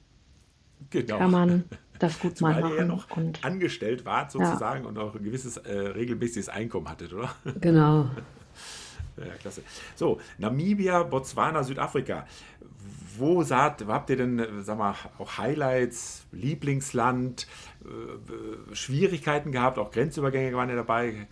genau. kann man [LAUGHS] das gut Zumal mal machen. Ihr ja noch und, angestellt wart sozusagen ja. und auch ein gewisses äh, regelmäßiges Einkommen hattet, oder? [LAUGHS] Genau. ja, klasse. So, Namibia, Botswana, Südafrika. Wo, saht, habt ihr denn, sag mal, auch Highlights, Lieblingsland, äh, Schwierigkeiten gehabt, auch Grenzübergänge waren ja dabei.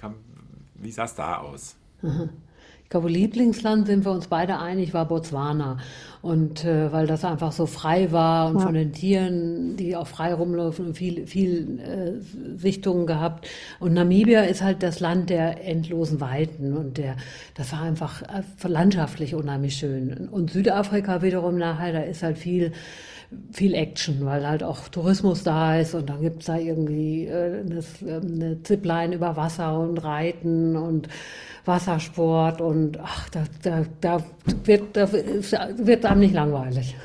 Wie sah es da aus? [LAUGHS] Ich glaube, Lieblingsland sind wir uns beide einig, war Botswana. Und äh, weil das einfach so frei war und ja. von den Tieren, die auch frei rumlaufen und viel, viel äh, Sichtungen gehabt. Und Namibia ist halt das Land der endlosen Weiten und der, das war einfach äh, landschaftlich unheimlich schön. Und Südafrika wiederum nachher, da ist halt viel viel Action, weil halt auch Tourismus da ist und dann gibt es da irgendwie äh, eine, eine Zipline über Wasser und Reiten und Wassersport und ach, da, da, da wird, da wird einem nicht langweilig.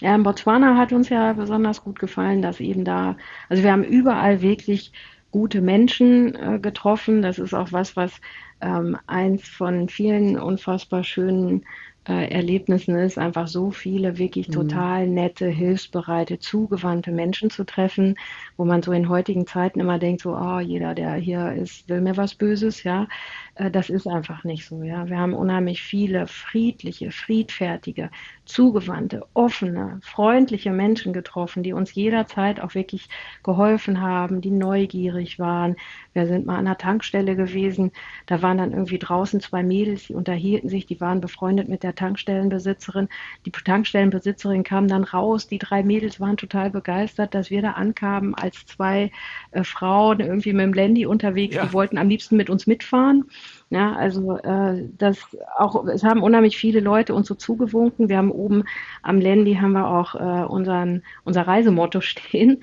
Ja, in Botswana hat uns ja besonders gut gefallen, dass eben da, also wir haben überall wirklich gute Menschen äh, getroffen. Das ist auch was, was ähm, eins von vielen unfassbar schönen äh, Erlebnissen ist, einfach so viele wirklich mhm. total nette, hilfsbereite, zugewandte Menschen zu treffen, wo man so in heutigen Zeiten immer denkt, so, oh, jeder, der hier ist, will mir was Böses, ja. Äh, das ist einfach nicht so, ja. Wir haben unheimlich viele friedliche, friedfertige, zugewandte, offene, freundliche Menschen getroffen, die uns jederzeit auch wirklich geholfen haben, die neugierig waren. Wir sind mal an der Tankstelle gewesen, da waren dann irgendwie draußen zwei Mädels, die unterhielten sich, die waren befreundet mit der Tankstellenbesitzerin. Die Tankstellenbesitzerin kam dann raus, die drei Mädels waren total begeistert, dass wir da ankamen als zwei äh, Frauen irgendwie mit dem Landy unterwegs, ja. die wollten am liebsten mit uns mitfahren. Ja, also äh, das auch, es haben unheimlich viele Leute uns so zugewunken. Wir haben oben am Landy haben wir auch äh, unseren, unser Reisemotto [LAUGHS] stehen.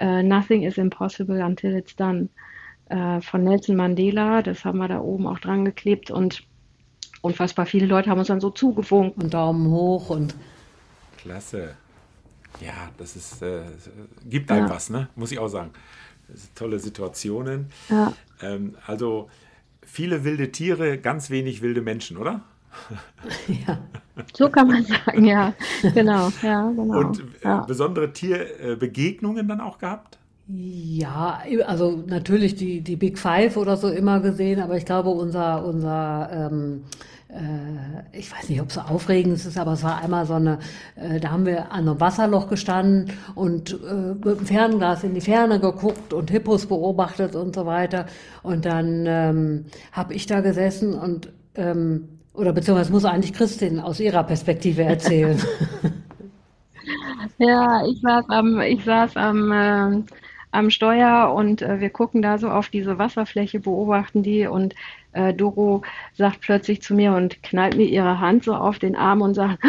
Uh, nothing is impossible until it's done. Uh, von Nelson Mandela, das haben wir da oben auch dran geklebt und unfassbar viele Leute haben uns dann so zugewunken. Und Daumen hoch und. Klasse. Ja, das ist, äh, gibt einem ja. was, ne? Muss ich auch sagen. tolle Situationen. Ja. Ähm, also viele wilde Tiere, ganz wenig wilde Menschen, oder? [LAUGHS] ja. So kann man sagen, ja. Genau, ja, genau. Und äh, ja. besondere Tierbegegnungen dann auch gehabt? Ja, also natürlich die, die Big Five oder so immer gesehen, aber ich glaube, unser, unser ähm, äh, ich weiß nicht, ob es aufregend ist, aber es war einmal so eine, äh, da haben wir an einem Wasserloch gestanden und äh, mit dem Fernglas in die Ferne geguckt und Hippos beobachtet und so weiter. Und dann ähm, habe ich da gesessen und, ähm, oder beziehungsweise muss eigentlich Christin aus ihrer Perspektive erzählen. [LAUGHS] ja, ich saß am, ich saß am, äh, am Steuer und äh, wir gucken da so auf diese Wasserfläche, beobachten die und äh, Doro sagt plötzlich zu mir und knallt mir ihre Hand so auf den Arm und sagt,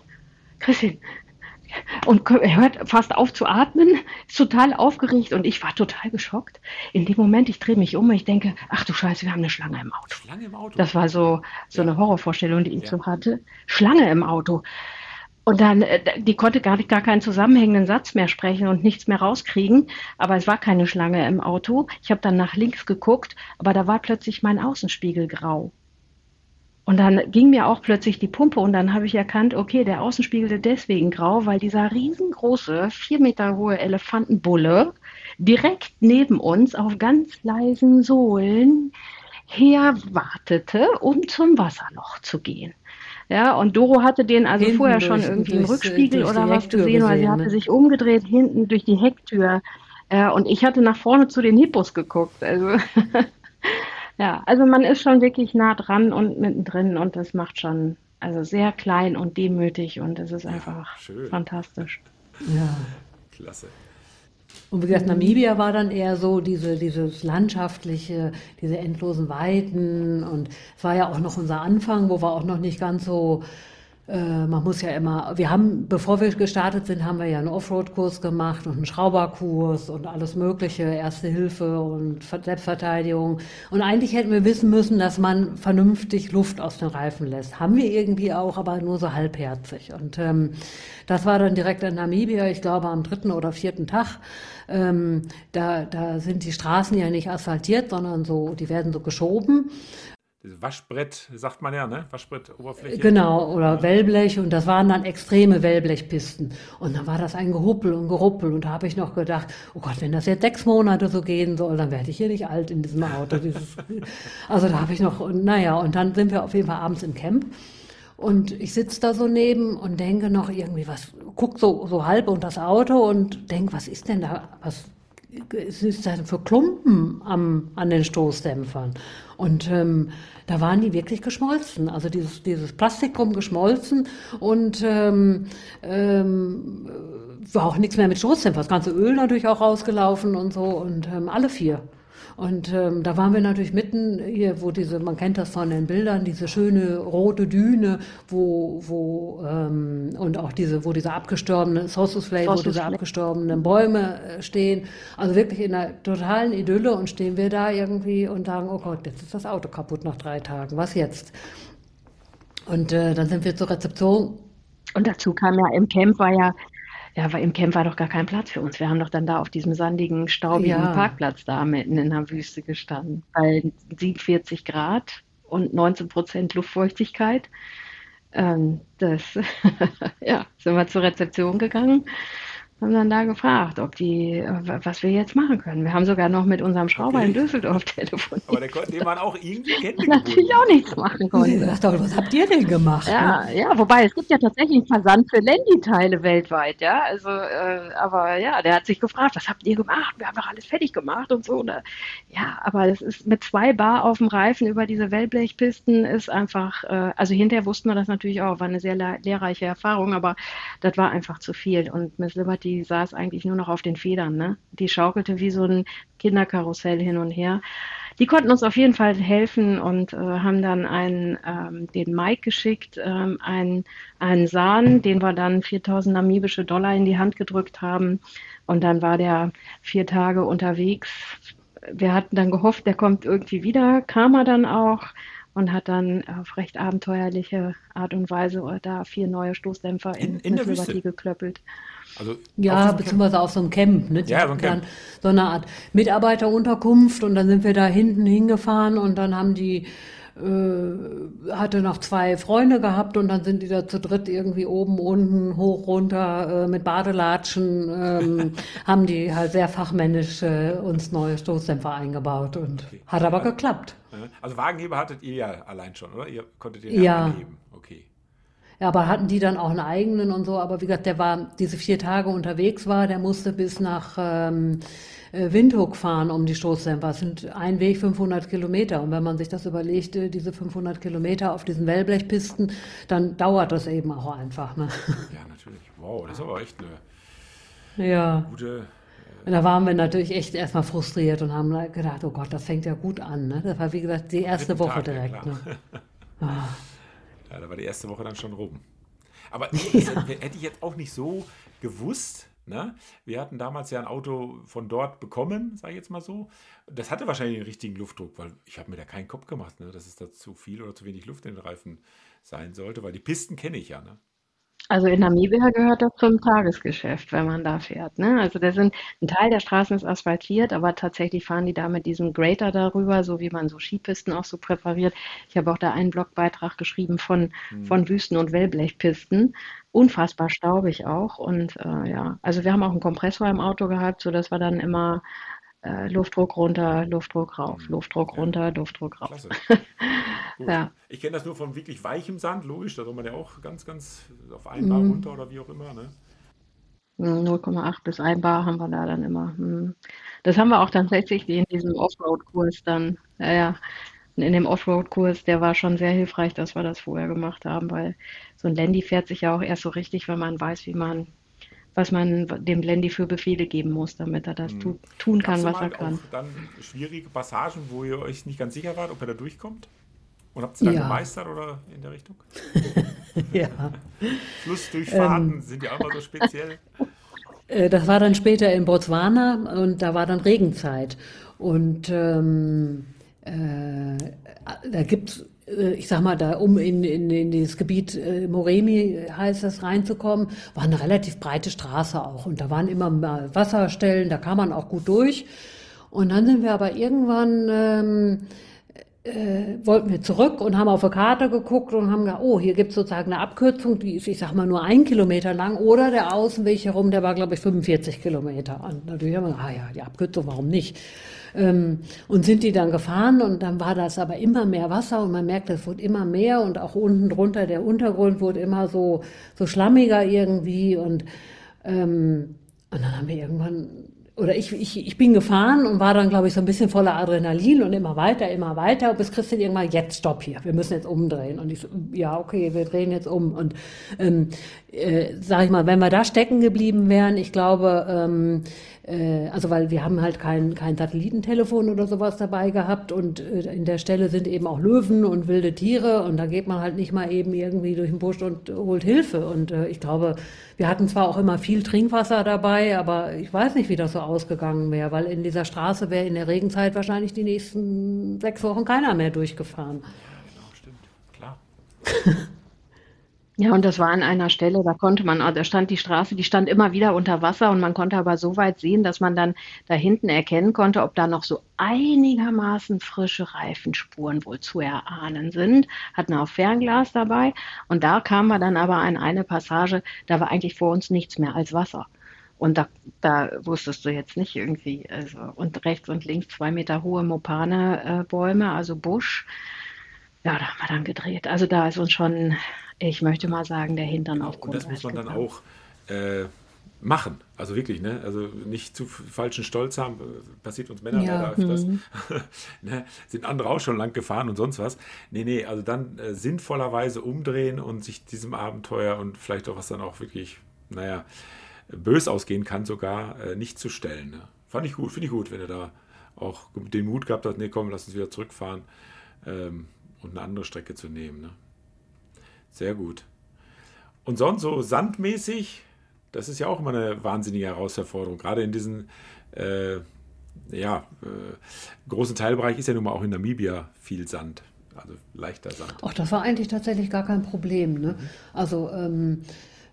[GASPS] Christine, und hört fast auf zu atmen, ist total aufgeregt und ich war total geschockt. In dem Moment, ich drehe mich um und ich denke, ach du Scheiße, wir haben eine Schlange im Auto. Schlange im Auto? Das war so, so ja. eine Horrorvorstellung, die ich ja. so hatte. Schlange im Auto. Und dann, äh, die konnte gar, gar keinen zusammenhängenden Satz mehr sprechen und nichts mehr rauskriegen. Aber es war keine Schlange im Auto. Ich habe dann nach links geguckt, aber da war plötzlich mein Außenspiegel grau. Und dann ging mir auch plötzlich die Pumpe und dann habe ich erkannt, okay, der Außenspiegel ist deswegen grau, weil dieser riesengroße, vier Meter hohe Elefantenbulle direkt neben uns auf ganz leisen Sohlen herwartete, um zum Wasserloch zu gehen. Ja, und Doro hatte den also hinten vorher schon irgendwie im Rückspiegel oder was gesehen, gesehen, weil sie hatte ne? sich umgedreht hinten durch die Hecktür. Ja, und ich hatte nach vorne zu den Hippos geguckt. Also [LAUGHS] ja, also man ist schon wirklich nah dran und mittendrin und das macht schon also sehr klein und demütig und es ist einfach ja, fantastisch. Ja, klasse. Und wie gesagt, Namibia war dann eher so diese, dieses landschaftliche, diese endlosen Weiten. Und es war ja auch noch unser Anfang, wo wir auch noch nicht ganz so man muss ja immer, wir haben, bevor wir gestartet sind, haben wir ja einen Offroad-Kurs gemacht und einen Schrauberkurs und alles Mögliche, Erste Hilfe und Selbstverteidigung. Und eigentlich hätten wir wissen müssen, dass man vernünftig Luft aus den Reifen lässt. Haben wir irgendwie auch, aber nur so halbherzig. Und ähm, das war dann direkt in Namibia, ich glaube am dritten oder vierten Tag. Ähm, da, da sind die Straßen ja nicht asphaltiert, sondern so, die werden so geschoben. Waschbrett, sagt man ja, ne? Waschbrettoberfläche. Genau, oder Wellblech und das waren dann extreme Wellblechpisten. Und dann war das ein Gehuppel und Geruppel und da habe ich noch gedacht, oh Gott, wenn das jetzt sechs Monate so gehen soll, dann werde ich hier nicht alt in diesem Auto. [LAUGHS] Dieses, also da habe ich noch, naja, und dann sind wir auf jeden Fall abends im Camp. Und ich sitze da so neben und denke noch irgendwie, was, guck so, so halb unter das Auto und denke, was ist denn da, was ist denn für Klumpen am, an den Stoßdämpfern? Und ähm, da waren die wirklich geschmolzen. Also dieses, dieses Plastikrum geschmolzen und ähm, ähm, war auch nichts mehr mit Stoßdämpfer. Das ganze Öl natürlich auch rausgelaufen und so und ähm, alle vier. Und ähm, da waren wir natürlich mitten hier, wo diese, man kennt das von den Bildern, diese schöne rote Düne, wo, wo ähm, und auch diese, wo diese abgestorbenen Sosusflay, wo diese abgestorbenen Bäume äh, stehen. Also wirklich in einer totalen Idylle und stehen wir da irgendwie und sagen, oh Gott, jetzt ist das Auto kaputt nach drei Tagen. Was jetzt? Und äh, dann sind wir zur Rezeption. Und dazu kam ja im Camp war ja ja, weil im Camp war doch gar kein Platz für uns. Wir haben doch dann da auf diesem sandigen, staubigen ja. Parkplatz da mitten in der Wüste gestanden. Bei 47 Grad und 19 Prozent Luftfeuchtigkeit. Ähm, das, [LAUGHS] ja, sind wir zur Rezeption gegangen haben dann da gefragt, ob die, äh, was wir jetzt machen können. Wir haben sogar noch mit unserem Schrauber okay. in Düsseldorf [LAUGHS] telefoniert. Aber der konnte man auch irgendwie Hände [LAUGHS] Natürlich auch nichts machen konnte. was habt ihr denn gemacht? Ja, ne? ja, wobei es gibt ja tatsächlich einen Versand für Landy-Teile weltweit, ja. Also, äh, aber ja, der hat sich gefragt, was habt ihr gemacht? Wir haben doch alles fertig gemacht und so. Ne? Ja, aber das ist mit zwei Bar auf dem Reifen über diese Wellblechpisten ist einfach, äh, also hinterher wussten wir das natürlich auch, war eine sehr lehrreiche Erfahrung, aber das war einfach zu viel. Und Miss Liberty die saß eigentlich nur noch auf den Federn. Ne? Die schaukelte wie so ein Kinderkarussell hin und her. Die konnten uns auf jeden Fall helfen und äh, haben dann einen, ähm, den Mike geschickt, ähm, einen, einen Sahn, den wir dann 4000 namibische Dollar in die Hand gedrückt haben. Und dann war der vier Tage unterwegs. Wir hatten dann gehofft, der kommt irgendwie wieder, kam er dann auch und hat dann auf recht abenteuerliche Art und Weise da vier neue Stoßdämpfer in, in, in der Wüste geklöppelt. Also ja, beziehungsweise Camp. auf so einem Camp. Ne? Ja, so ein Camp. Dann so eine Art Mitarbeiterunterkunft und dann sind wir da hinten hingefahren und dann haben die äh, hatte noch zwei Freunde gehabt und dann sind die da zu dritt irgendwie oben, unten, hoch, runter äh, mit Badelatschen, ähm, [LAUGHS] haben die halt sehr fachmännisch äh, uns neue Stoßdämpfer eingebaut und okay. hat aber geklappt. Also Wagenheber hattet ihr ja allein schon, oder? Ihr konntet den ja anheben. Okay. Ja, aber hatten die dann auch einen eigenen und so, aber wie gesagt, der war diese vier Tage unterwegs war, der musste bis nach ähm, äh, Windhoek fahren um die Stoßdämpfer. Das sind ein Weg 500 Kilometer. Und wenn man sich das überlegt, äh, diese 500 Kilometer auf diesen Wellblechpisten, dann dauert das eben auch einfach. Ne? [LAUGHS] Ja, natürlich. Wow, das ist aber echt eine ja. gute. Und da waren wir natürlich echt erstmal frustriert und haben gedacht, oh Gott, das fängt ja gut an. Ne? Das war, wie gesagt, die erste Woche Tag, direkt. Ja, ne? [LAUGHS] ah. Ja, da war die erste Woche dann schon rum. Aber [LAUGHS] ja. hätte ich jetzt auch nicht so gewusst, Ne? Wir hatten damals ja ein Auto von dort bekommen, sage ich jetzt mal so. Das hatte wahrscheinlich den richtigen Luftdruck, weil ich habe mir da keinen Kopf gemacht, ne? dass es da zu viel oder zu wenig Luft in den Reifen sein sollte, weil die Pisten kenne ich ja. Ne? Also in Namibia gehört das zum Tagesgeschäft, wenn man da fährt. Ne? Also da sind ein Teil der Straßen ist asphaltiert, aber tatsächlich fahren die da mit diesem Grater darüber, so wie man so Skipisten auch so präpariert. Ich habe auch da einen Blogbeitrag geschrieben von, hm. von Wüsten- und Wellblechpisten unfassbar staubig auch. Und äh, ja, also wir haben auch einen Kompressor im Auto gehabt, sodass wir dann immer äh, Luftdruck runter, Luftdruck rauf, mhm. Luftdruck ja. runter, Luftdruck rauf. [LAUGHS] ja. Ich kenne das nur von wirklich weichem Sand, logisch, da soll man ja auch ganz, ganz auf ein Bar mhm. runter oder wie auch immer. Ne? 0,8 mhm, bis 1 Bar haben wir da dann immer. Mhm. Das haben wir auch tatsächlich in diesem Offroad-Kurs dann. Ja, ja in dem Offroad-Kurs, der war schon sehr hilfreich, dass wir das vorher gemacht haben, weil so ein Landy fährt sich ja auch erst so richtig, wenn man weiß, wie man, was man dem Landy für Befehle geben muss, damit er das tu, tun kann, was er kann. dann schwierige Passagen, wo ihr euch nicht ganz sicher wart, ob er da durchkommt? Und habt ihr dann ja. gemeistert oder in der Richtung? [LAUGHS] ja. [LAUGHS] Flussdurchfahrten ähm, sind ja auch immer so speziell. [LAUGHS] Äh, das war dann später in Botswana und da war dann Regenzeit. Und ähm, äh, da gibt es äh, ich sag mal, da um in, in, in das Gebiet äh, Moremi heißt das reinzukommen, war eine relativ breite Straße auch. Und da waren immer mal Wasserstellen, da kam man auch gut durch. Und dann sind wir aber irgendwann, ähm, äh, wollten wir zurück und haben auf der Karte geguckt und haben gesagt, oh, hier gibt es sozusagen eine Abkürzung, die ist, ich sag mal, nur ein Kilometer lang. Oder der Außenweg herum, der war, glaube ich, 45 Kilometer. Und natürlich haben wir gesagt, ah ja, die Abkürzung, warum nicht? Ähm, und sind die dann gefahren und dann war das aber immer mehr Wasser und man merkt, es wurde immer mehr und auch unten drunter der Untergrund wurde immer so, so schlammiger irgendwie und, ähm, und dann haben wir irgendwann oder ich, ich, ich bin gefahren und war dann, glaube ich, so ein bisschen voller Adrenalin und immer weiter, immer weiter, bis Christian irgendwann, jetzt stopp hier, wir müssen jetzt umdrehen. Und ich so, ja, okay, wir drehen jetzt um. Und ähm, äh, sag ich mal, wenn wir da stecken geblieben wären, ich glaube, ähm, äh, also weil wir haben halt kein, kein Satellitentelefon oder sowas dabei gehabt und äh, in der Stelle sind eben auch Löwen und wilde Tiere und da geht man halt nicht mal eben irgendwie durch den Busch und holt Hilfe. Und äh, ich glaube, wir hatten zwar auch immer viel Trinkwasser dabei, aber ich weiß nicht, wie das so ausgegangen wäre, weil in dieser Straße wäre in der Regenzeit wahrscheinlich die nächsten sechs Wochen keiner mehr durchgefahren. Ja, genau, stimmt. Klar. [LAUGHS] Ja, und das war an einer Stelle, da konnte man, also da stand die Straße, die stand immer wieder unter Wasser und man konnte aber so weit sehen, dass man dann da hinten erkennen konnte, ob da noch so einigermaßen frische Reifenspuren wohl zu erahnen sind. Hatten auch Fernglas dabei und da kamen wir dann aber an eine Passage, da war eigentlich vor uns nichts mehr als Wasser. Und da, da wusstest du jetzt nicht irgendwie, also, und rechts und links zwei Meter hohe Mopane-Bäume, äh, also Busch. Ja, da haben wir dann gedreht. Also da ist uns schon ich möchte mal sagen, der Hintern auf Und das muss man dann auch äh, machen. Also wirklich, ne? Also nicht zu falschen Stolz haben, passiert uns Männern ja, leider öfters. Mhm. [LAUGHS] ne? Sind andere auch schon lang gefahren und sonst was. Nee, nee, also dann äh, sinnvollerweise umdrehen und sich diesem Abenteuer und vielleicht auch was dann auch wirklich, naja, bös ausgehen kann, sogar äh, nicht zu stellen. Ne? Fand ich gut, finde ich gut, wenn er da auch den Mut gehabt hat, nee, komm, lass uns wieder zurückfahren ähm, und eine andere Strecke zu nehmen. Ne? Sehr gut. Und sonst so sandmäßig, das ist ja auch immer eine wahnsinnige Herausforderung. Gerade in diesen äh, ja, äh, großen Teilbereich ist ja nun mal auch in Namibia viel Sand, also leichter Sand. Ach, das war eigentlich tatsächlich gar kein Problem. Ne? Mhm. Also ähm,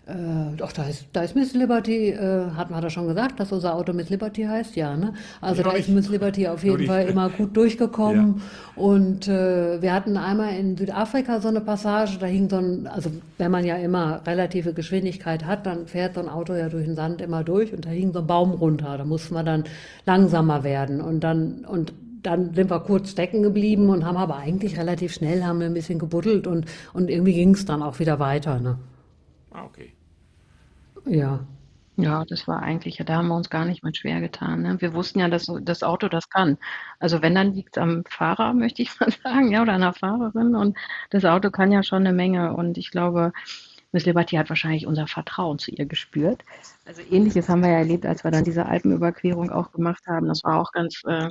Äh, doch, da ist, da ist Miss Liberty, äh, hat, hat er schon gesagt, dass unser Auto Miss Liberty heißt? Ja, ne? Also da ist Miss Liberty auf [LAUGHS] jeden Fall immer gut durchgekommen. [LAUGHS] Ja. Und äh, wir hatten einmal in Südafrika so eine Passage, da hing so ein, also wenn man ja immer relative Geschwindigkeit hat, dann fährt so ein Auto ja durch den Sand immer durch und da hing so ein Baum runter. Da musste man dann langsamer werden. Und dann, und dann sind wir kurz stecken geblieben und haben aber eigentlich relativ schnell haben wir ein bisschen gebuddelt und, und irgendwie ging es dann auch wieder weiter. Ne? Ah, okay. Ja. Ja, das war eigentlich, da haben wir uns gar nicht mit schwer getan. Ne? Wir wussten ja, dass das Auto das kann. Also wenn, dann liegt es am Fahrer, [LAUGHS] möchte ich mal sagen, ja, oder der Fahrerin. Und das Auto kann ja schon eine Menge. Und ich glaube, Miss Liberty hat wahrscheinlich unser Vertrauen zu ihr gespürt. Also ähnliches haben wir ja erlebt, als wir dann diese Alpenüberquerung auch gemacht haben. Das war auch ganz äh,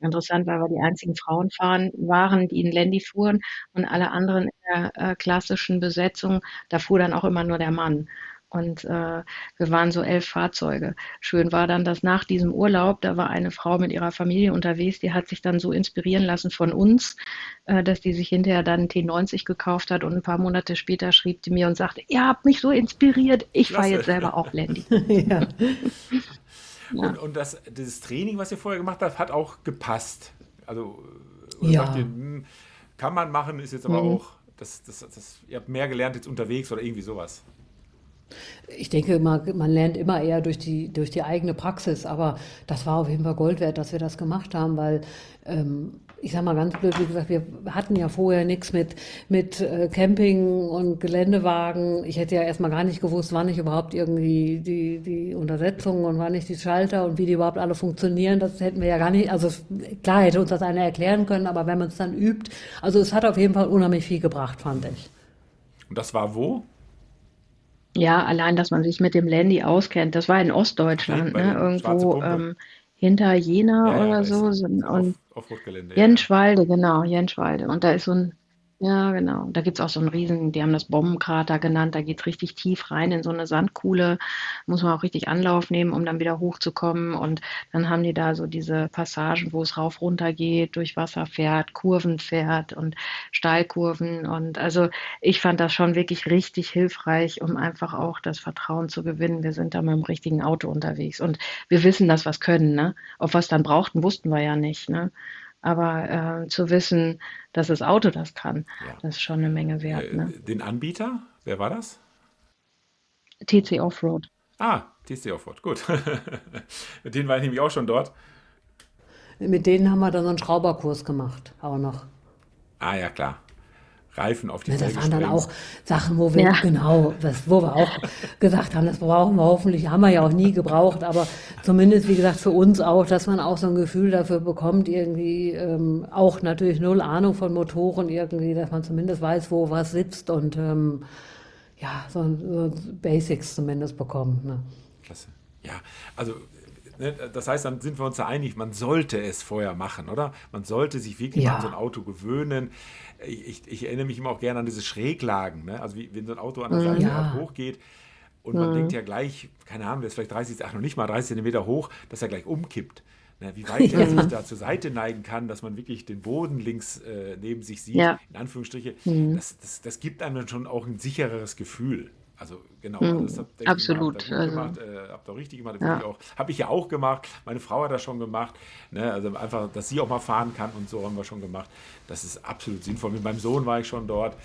interessant, weil wir die einzigen Frauen fahren, waren, die in Landy fuhren und alle anderen in der äh, klassischen Besetzung, da fuhr dann auch immer nur der Mann. Und äh, wir waren so elf Fahrzeuge. Schön war dann, dass nach diesem Urlaub, da war eine Frau mit ihrer Familie unterwegs, die hat sich dann so inspirieren lassen von uns, äh, dass die sich hinterher dann T90 gekauft hat und ein paar Monate später schrieb die mir und sagte, ihr habt mich so inspiriert, ich fahre jetzt selber auch Landy. [LAUGHS] ja. Und, und das, dieses Training, was ihr vorher gemacht habt, hat auch gepasst. Also ja. ihr, hm, kann man machen, ist jetzt aber mhm. auch, das, das, das, ihr habt mehr gelernt jetzt unterwegs oder irgendwie sowas. Ich denke, man, man, lernt immer eher durch die, durch die eigene Praxis, aber das war auf jeden Fall Gold wert, dass wir das gemacht haben, weil ähm, ich sage mal ganz blöd, wie gesagt, wir hatten ja vorher nichts mit, mit äh, Camping und Geländewagen. Ich hätte ja erstmal gar nicht gewusst, wann ich überhaupt irgendwie die, die Untersetzung und wann ich die Schalter und wie die überhaupt alle funktionieren. Das hätten wir ja gar nicht, also klar hätte uns das einer erklären können, aber wenn man es dann übt, also es hat auf jeden Fall unheimlich viel gebracht, fand ich. Und das war wo? Ja, allein, dass man sich mit dem Landy auskennt. Das war in Ostdeutschland, ne? irgendwo ähm, hinter Jena ja, ja, oder so. Sind, und auf, auf Jenschwalde, genau, Jenschwalde. Und da ist so ein ja, genau. Da gibt's auch so einen riesen, die haben das Bombenkrater genannt, da geht's richtig tief rein in so eine Sandkuhle, muss man auch richtig Anlauf nehmen, um dann wieder hochzukommen. Und dann haben die da so diese Passagen, wo es rauf runter geht, durch Wasser fährt, Kurven fährt und Steilkurven. Und also ich fand das schon wirklich richtig hilfreich, um einfach auch das Vertrauen zu gewinnen. Wir sind da mit dem richtigen Auto unterwegs und wir wissen, dass wir es können. Ne? Ob wir es dann brauchten, wussten wir ja nicht. Ne? Aber äh, zu wissen, dass das Auto das kann, ja. das ist schon eine Menge wert. Äh, ne? Den Anbieter, wer war das? TC Offroad. Ah, TC Offroad, gut. [LAUGHS] Mit denen war ich nämlich auch schon dort. Mit denen haben wir dann so einen Schrauberkurs gemacht, auch noch. Ah ja, klar. Reifen auf die ja, Das waren dann auch Sachen, wo wir, ja. genau, das, wo wir auch gesagt haben, das brauchen wir hoffentlich, haben wir ja auch nie gebraucht, aber zumindest, wie gesagt, für uns auch, dass man auch so ein Gefühl dafür bekommt, irgendwie ähm, auch natürlich null Ahnung von Motoren irgendwie, dass man zumindest weiß, wo was sitzt und ähm, ja, so, so, Basics zumindest bekommt. Ne? Klasse. Ja, also ne, das heißt, dann sind wir uns da einig, man sollte es vorher machen, oder? Man sollte sich wirklich ja. an so ein Auto gewöhnen ich, ich, erinnere mich immer auch gerne an diese Schräglagen, ne? also wie, wenn so ein Auto an der Seite ja. hochgeht und man mhm. denkt ja gleich, keine Ahnung, der ist vielleicht 30, ach noch nicht mal 30 Zentimeter hoch, dass er gleich umkippt. Ne? Wie weit er sich da zur Seite neigen kann, dass man wirklich den Boden links äh, neben sich sieht, ja. in Anführungsstriche, mhm. das, das, das gibt einem dann schon auch ein sichereres Gefühl. Also genau, mhm, das habt, absolut. Mal, also, gemacht, äh, habt auch richtig gemacht, ja. habe ich ja auch gemacht. Meine Frau hat das schon gemacht. Ne? Also einfach, dass sie auch mal fahren kann und so haben wir schon gemacht. Das ist absolut sinnvoll. Mit meinem Sohn war ich schon dort,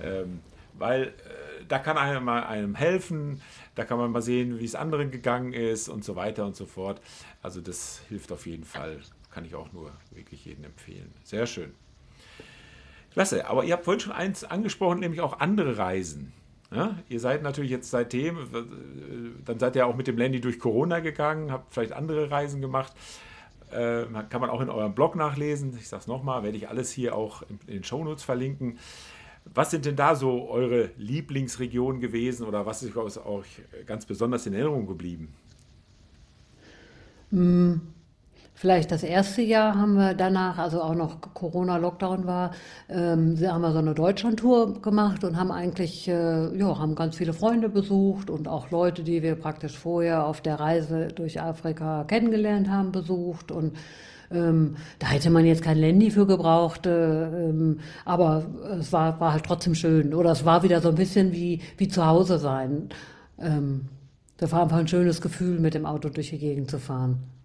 ähm, weil äh, da kann einem mal einem helfen, da kann man mal sehen, wie es anderen gegangen ist und so weiter und so fort. Also das hilft auf jeden Fall. Kann ich auch nur wirklich jedem empfehlen. Sehr schön. Klasse, aber ihr habt vorhin schon eins angesprochen, nämlich auch andere Reisen. Ja, ihr seid natürlich jetzt seitdem, dann seid ihr auch mit dem Landy durch Corona gegangen, habt vielleicht andere Reisen gemacht. Äh, kann man auch in eurem Blog nachlesen. Ich sage es nochmal, werde ich alles hier auch in, den Shownotes verlinken. Was sind denn da so eure Lieblingsregionen gewesen oder was ist euch ganz besonders in Erinnerung geblieben? Mm. Vielleicht das erste Jahr haben wir danach, also auch noch Corona-Lockdown war, ähm, haben wir so eine Deutschlandtour gemacht und haben eigentlich, äh, ja, haben ganz viele Freunde besucht und auch Leute, die wir praktisch vorher auf der Reise durch Afrika kennengelernt haben, besucht und Ähm, da hätte man jetzt kein Landy für gebraucht, äh, ähm, aber es war, war halt trotzdem schön. Oder es war wieder so ein bisschen wie, wie zu Hause sein. Ähm, das war einfach ein schönes Gefühl, mit dem Auto durch die Gegend zu fahren.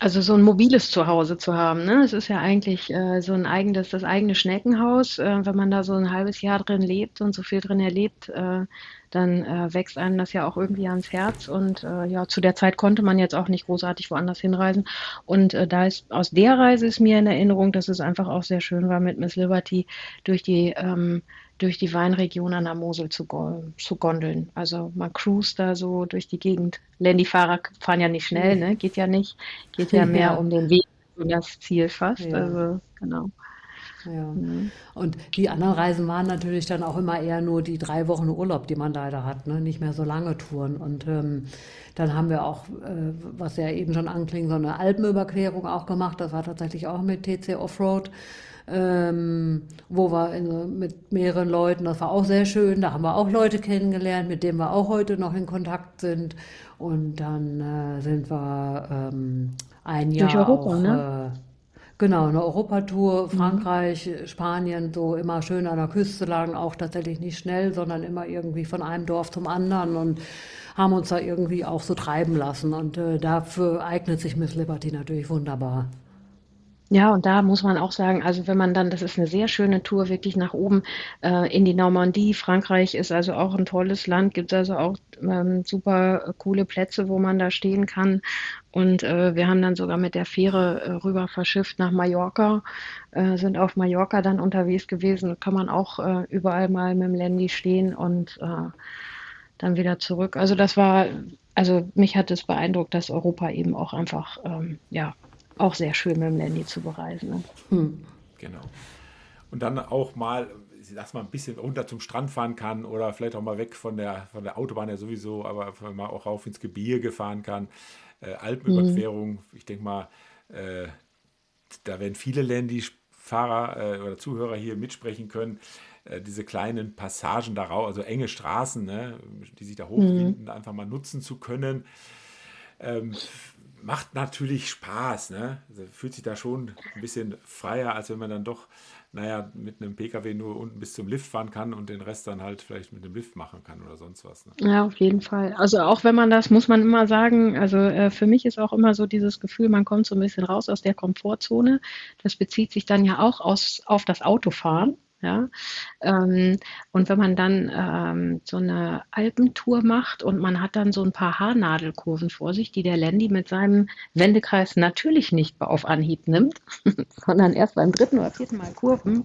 Also so ein mobiles Zuhause zu haben, ne? Es ist ja eigentlich äh, so ein eigenes, das eigene Schneckenhaus. Äh, wenn man da so ein halbes Jahr drin lebt und so viel drin erlebt, äh, dann äh, wächst einem das ja auch irgendwie ans Herz. Und äh, ja, zu der Zeit konnte man jetzt auch nicht großartig woanders hinreisen. Und äh, da ist aus der Reise ist mir in Erinnerung, dass es einfach auch sehr schön war, mit Miss Liberty durch die ähm, durch die Weinregion an der Mosel zu, zu gondeln. Also man cruist da so durch die Gegend. Landy-Fahrer fahren ja nicht schnell, ne? Geht ja nicht. Geht ja mehr ja. um den Weg und das Ziel fast. Ja. Also genau. Ja. Mhm. Und die anderen Reisen waren natürlich dann auch immer eher nur die drei Wochen Urlaub, die man leider hat, ne? nicht mehr so lange Touren. Und ähm, dann haben wir auch, äh, was ja eben schon anklingt, so eine Alpenüberquerung auch gemacht. Das war tatsächlich auch mit TC Offroad ähm, wo wir in, mit mehreren Leuten, das war auch sehr schön, da haben wir auch Leute kennengelernt, mit denen wir auch heute noch in Kontakt sind. Und dann äh, sind wir ähm, ein Jahr Durch Europa, auch, ne? Äh, Genau, eine Europatour. Frankreich, mhm. Spanien, so immer schön an der Küste lagen, auch tatsächlich nicht schnell, sondern immer irgendwie von einem Dorf zum anderen und haben uns da irgendwie auch so treiben lassen. Und äh, dafür eignet sich Miss Liberty natürlich wunderbar. Ja, und da muss man auch sagen, also wenn man dann, das ist eine sehr schöne Tour wirklich nach oben äh, in die Normandie. Frankreich ist also auch ein tolles Land, gibt also auch ähm, super coole Plätze, wo man da stehen kann. Und äh, wir haben dann sogar mit der Fähre äh, rüber verschifft nach Mallorca, äh, sind auf Mallorca dann unterwegs gewesen. Kann man auch äh, überall mal mit dem Landy stehen und äh, dann wieder zurück. Also das war, also mich hat es beeindruckt, dass Europa eben auch einfach, ähm, ja, auch sehr schön mit dem Landy zu bereisen. Ne? Hm. Genau. Und dann auch mal, dass man ein bisschen runter zum Strand fahren kann oder vielleicht auch mal weg von der, von der Autobahn ja sowieso, aber mal auch rauf ins Gebirge fahren kann. Äh, Alpenüberquerung, mhm. ich denke mal, äh, da werden viele Landy-Fahrer äh, oder Zuhörer hier mitsprechen können. Äh, diese kleinen Passagen darauf, also enge Straßen, ne, die sich da mhm. hochwinden, mhm. einfach mal nutzen zu können. Ähm, macht natürlich Spaß. Ne? Also fühlt sich da schon ein bisschen freier, als wenn man dann doch, naja, mit einem Pkw nur unten bis zum Lift fahren kann und den Rest dann halt vielleicht mit dem Lift machen kann oder sonst was. Ne? Ja, auf jeden Fall. Also auch wenn man das, muss man immer sagen, also äh, für mich ist auch immer so dieses Gefühl, man kommt so ein bisschen raus aus der Komfortzone. Das bezieht sich dann ja auch aus, auf das Autofahren. Ja? Ähm, und wenn man dann ähm, so eine Alpentour macht und man hat dann so ein paar Haarnadelkurven vor sich, die der Landy mit seinem Wendekreis natürlich nicht auf Anhieb nimmt, [LAUGHS] sondern erst beim dritten oder vierten Mal Kurven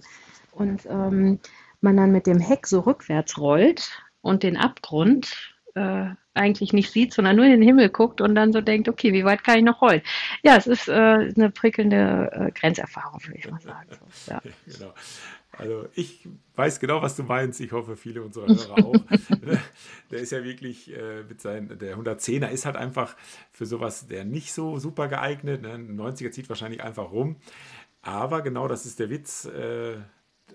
und ähm, man dann mit dem Heck so rückwärts rollt und den Abgrund äh, eigentlich nicht sieht, sondern nur in den Himmel guckt und dann so denkt, okay, wie weit kann ich noch rollen? Ja, es ist äh, eine prickelnde äh, Grenzerfahrung, würde ich mal sagen. [LAUGHS] So, ja. genau. Also ich weiß genau, was du meinst. Ich hoffe, viele unserer Hörer auch. [LAUGHS] der ist ja wirklich äh, mit seinen, der 110er ist halt einfach für sowas der nicht so super geeignet. Ne? Ein 90er zieht wahrscheinlich einfach rum. Aber genau das ist der Witz. Äh,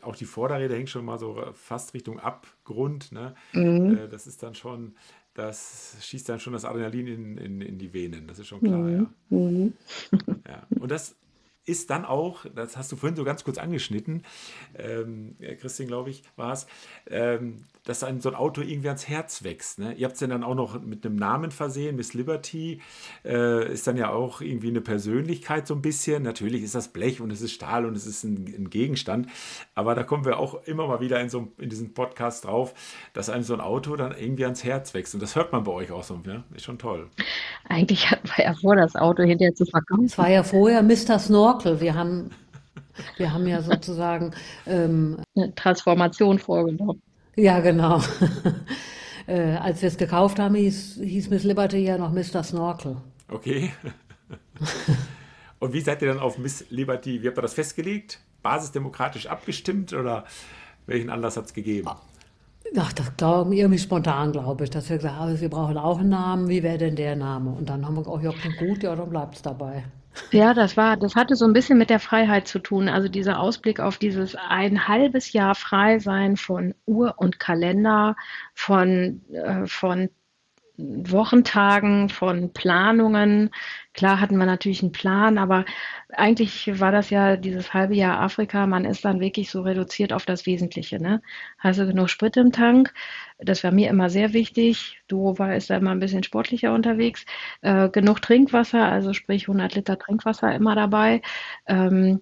auch die Vorderräder hängen schon mal so fast Richtung Abgrund. Ne? Mhm. Äh, das ist dann schon, das schießt dann schon das Adrenalin in, in, in die Venen. Das ist schon klar, mhm. ja. Mhm. ja. Und das ist dann auch, das hast du vorhin so ganz kurz angeschnitten, ähm, Christian, glaube ich, war es, ähm, dass ein, so ein Auto irgendwie ans Herz wächst. Ne? Ihr habt es ja dann auch noch mit einem Namen versehen, Miss Liberty, äh, ist dann ja auch irgendwie eine Persönlichkeit so ein bisschen. Natürlich ist das Blech und es ist Stahl und es ist ein, ein Gegenstand, aber da kommen wir auch immer mal wieder in, so, in diesem Podcast drauf, dass einem so ein Auto dann irgendwie ans Herz wächst und das hört man bei euch auch so, ne? ist schon toll. Eigentlich hatten wir ja vor, das Auto hinterher zu verkaufen. Es war ja vorher Mr. Snorkel, wir haben wir haben ja sozusagen ähm, eine Transformation vorgenommen. Ja, genau. [LAUGHS] äh, als wir es gekauft haben, hieß, hieß Miss Liberty ja noch Mr. Snorkel. Okay. [LAUGHS] Und wie seid ihr dann auf Miss Liberty, wie habt ihr das festgelegt? Basisdemokratisch abgestimmt oder welchen Anlass hat es gegeben? Ach, das glauben irgendwie spontan, glaube ich, dass wir gesagt haben, wir brauchen auch einen Namen. Wie wäre denn der Name? Und dann haben wir gesagt, ja, klingt gut, ja, dann bleibt es dabei. Ja, das war, das hatte so ein bisschen mit der Freiheit zu tun. Also dieser Ausblick auf dieses ein halbes Jahr frei sein von Uhr und Kalender, von, äh, von Wochentagen, von Planungen. Klar hatten wir natürlich einen Plan, aber eigentlich war das ja dieses halbe Jahr Afrika. Man ist dann wirklich so reduziert auf das Wesentliche. Ne? Hast du genug Sprit im Tank? Das war mir immer sehr wichtig. Durova ist da immer ein bisschen sportlicher unterwegs. Äh, genug Trinkwasser, also sprich 100 Liter Trinkwasser immer dabei. Ähm,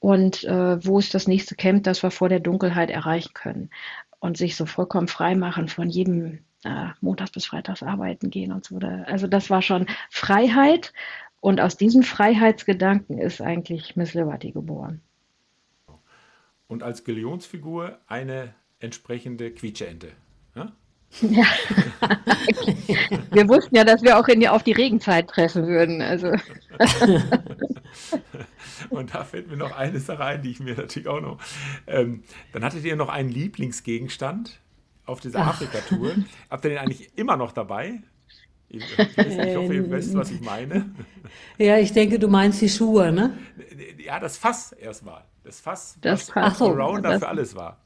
und äh, wo ist das nächste Camp, das wir vor der Dunkelheit erreichen können? Und sich so vollkommen frei machen von jedem äh, montags bis freitags arbeiten gehen und so. Also das war schon Freiheit. Und aus diesem Freiheitsgedanken ist eigentlich Miss Liberty geboren. Und als Galionsfigur eine entsprechende Quietscheente. Ja? Ja. [LAUGHS] wir wussten ja, dass wir auch in die, auf die Regenzeit treffen würden. Also. [LAUGHS] Und da fällt mir noch eine Sache ein, die ich mir natürlich auch noch. Ähm, dann hattet ihr noch einen Lieblingsgegenstand auf dieser Afrika-Tour. Habt ihr den eigentlich immer noch dabei? Ich, ich, hoffe, ihr wisst, was ich meine. [LAUGHS] Ja, ich denke, du meinst die Schuhe, ne? Ja, das Fass erstmal. Das Fass, das was Fass. Allrounder für alles war.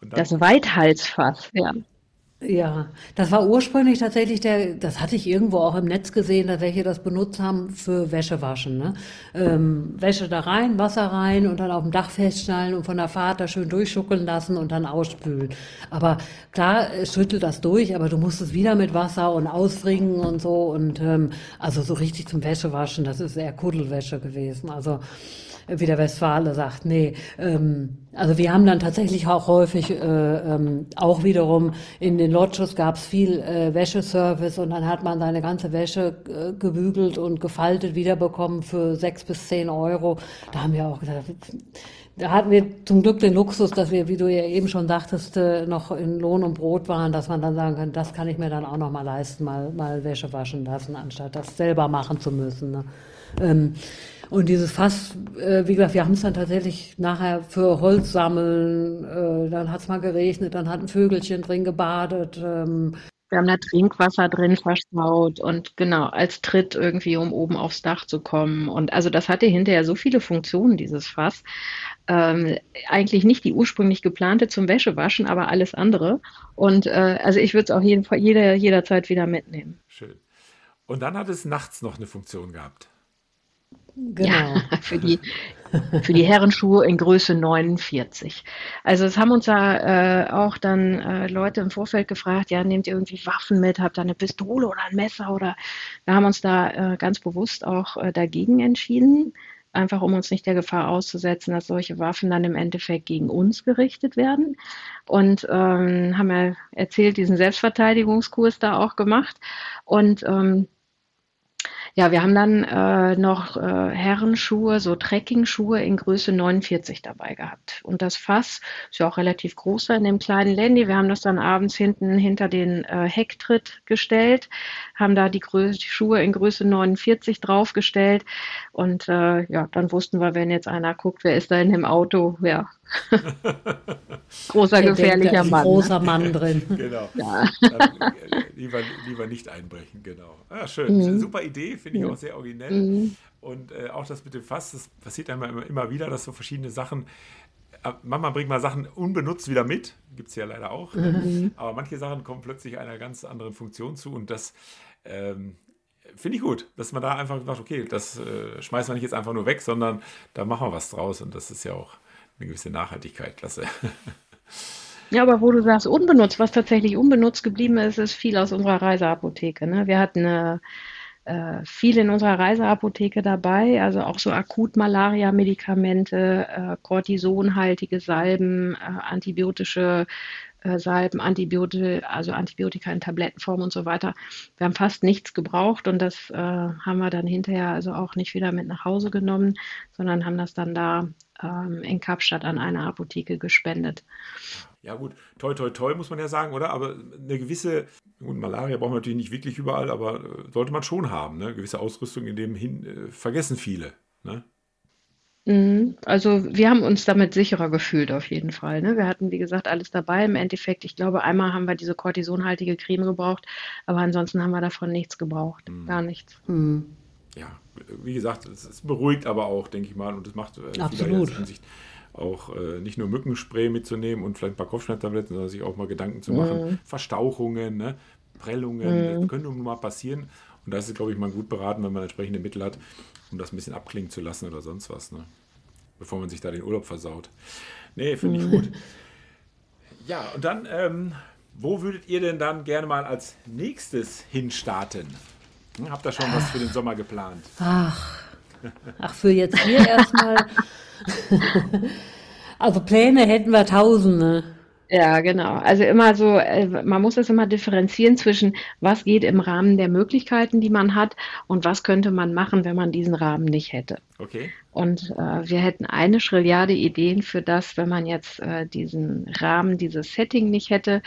das Weithalsfass, ja. Ja, das war ursprünglich tatsächlich der, das hatte ich irgendwo auch im Netz gesehen, dass welche das benutzt haben für Wäschewaschen. Ne? Ähm, Wäsche da rein, Wasser rein und dann auf dem Dach festschnallen und von der Fahrt da schön durchschuckeln lassen und dann ausspülen. Aber klar, es schüttelt das durch, aber du musst es wieder mit Wasser und ausringen und so und ähm, also so richtig zum Wäschewaschen, das ist eher Kuddelwäsche gewesen. Also wie der Westfale sagt, nee. Ähm, also wir haben dann tatsächlich auch häufig, äh, ähm, auch wiederum in den Lodges gab es viel äh, Wäscheservice und dann hat man seine ganze Wäsche äh, gebügelt und gefaltet wiederbekommen für sechs bis zehn Euro. Da haben wir auch gesagt, da hatten wir zum Glück den Luxus, dass wir, wie du ja eben schon sagtest, äh, noch in Lohn und Brot waren, dass man dann sagen kann, das kann ich mir dann auch noch mal leisten, mal, mal Wäsche waschen lassen, anstatt das selber machen zu müssen. Ne? Ähm, und dieses Fass, äh, wie gesagt, wir haben es dann tatsächlich nachher für Holz sammeln, äh, dann hat es mal geregnet, dann hat ein Vögelchen drin gebadet. Ähm. Wir haben da Trinkwasser drin verstaut und genau, als Tritt irgendwie, um oben aufs Dach zu kommen. Und also das hatte hinterher so viele Funktionen, dieses Fass. Ähm, eigentlich nicht die ursprünglich geplante zum Wäschewaschen, aber alles andere. Und äh, also ich würde es auch jeden, jeder, jederzeit wieder mitnehmen. Schön. Und dann hat es nachts noch eine Funktion gehabt. Genau. Ja, [LAUGHS] für die, für die Herrenschuhe in Größe 49. Also es haben uns da äh, auch dann äh, Leute im Vorfeld gefragt, ja, nehmt ihr irgendwie Waffen mit, habt ihr eine Pistole oder ein Messer oder wir haben uns da äh, ganz bewusst auch äh, dagegen entschieden, einfach um uns nicht der Gefahr auszusetzen, dass solche Waffen dann im Endeffekt gegen uns gerichtet werden. Und ähm, haben ja erzählt, diesen Selbstverteidigungskurs da auch gemacht. Und ähm, ja, wir haben dann äh, noch äh, Herrenschuhe, so Trekking-Schuhe in Größe 49 dabei gehabt. Und das Fass ist ja auch relativ groß in dem kleinen Landy. Wir haben das dann abends hinten hinter den äh, Hecktritt gestellt, haben da die, Größe, die Schuhe in Größe 49 draufgestellt. Und äh, ja, dann wussten wir, wenn jetzt einer guckt, wer ist da in dem Auto, ja. [LAUGHS] Großer, gefährlicher denkt, Mann. Großer Mann drin. [LAUGHS] genau. Ja. Äh, lieber, lieber nicht einbrechen, genau. Ah, schön. Mhm. Super Idee, finde ich mhm. auch sehr originell. Mhm. Und äh, auch das mit dem Fass, das passiert einmal immer, immer wieder, dass so verschiedene Sachen äh, manchmal bringt man Sachen unbenutzt wieder mit, gibt es ja leider auch. Mhm. Aber manche Sachen kommen plötzlich einer ganz anderen Funktion zu und das ähm, finde ich gut, dass man da einfach sagt, okay, das äh, schmeißen wir nicht jetzt einfach nur weg, sondern da machen wir was draus und das ist ja auch eine gewisse Nachhaltigkeit, klasse. [LAUGHS] Ja, aber wo du sagst, unbenutzt, was tatsächlich unbenutzt geblieben ist, ist viel aus unserer Reiseapotheke. Ne? Wir hatten äh, äh, viel in unserer Reiseapotheke dabei, also auch so Akut-Malaria-Medikamente, äh, Cortisonhaltige Salben, äh, antibiotische Salben, Antibiotika, also Antibiotika in Tablettenform und so weiter. Wir haben fast nichts gebraucht und das äh, haben wir dann hinterher also auch nicht wieder mit nach Hause genommen, sondern haben das dann da ähm, in Kapstadt an eine Apotheke gespendet. Ja gut, toi toi toi muss man ja sagen, oder? Aber eine gewisse, gut, Malaria braucht man natürlich nicht wirklich überall, aber äh, sollte man schon haben, ne? Gewisse Ausrüstung, in dem hin, äh, vergessen viele, ne? Mhm. Also wir haben uns damit sicherer gefühlt auf jeden Fall. Ne? Wir hatten, wie gesagt, alles dabei. Im Endeffekt, ich glaube, einmal haben wir diese kortisonhaltige Creme gebraucht, aber ansonsten haben wir davon nichts gebraucht. Mhm. Gar nichts. Mhm. Ja, wie gesagt, es, beruhigt aber auch, denke ich mal, und es macht äh, Absolut. Hinsicht auch äh, nicht nur Mückenspray mitzunehmen und vielleicht ein paar Kopfschmerztabletten, sondern sich auch mal Gedanken zu machen. Mhm. Verstauchungen, ne? Prellungen, mhm. können nun mal passieren. Und da ist es, glaube ich, mal gut beraten, wenn man entsprechende Mittel hat, um das ein bisschen abklingen zu lassen oder sonst was, ne? bevor man sich da den Urlaub versaut. Nee, finde ich [LAUGHS] gut. Ja, und dann, ähm, wo würdet ihr denn dann gerne mal als nächstes hinstarten? Hm, habt ihr schon was für den Sommer geplant? Ach, ach für jetzt hier erstmal. [LAUGHS] also Pläne hätten wir tausende. Ja, genau. Also immer so, äh, man muss das immer differenzieren zwischen, was geht im Rahmen der Möglichkeiten, die man hat, und was könnte man machen, wenn man diesen Rahmen nicht hätte. Okay. Und äh, wir hätten eine Schrilliarde Ideen für das, wenn man jetzt äh, diesen Rahmen, dieses Setting nicht hätte.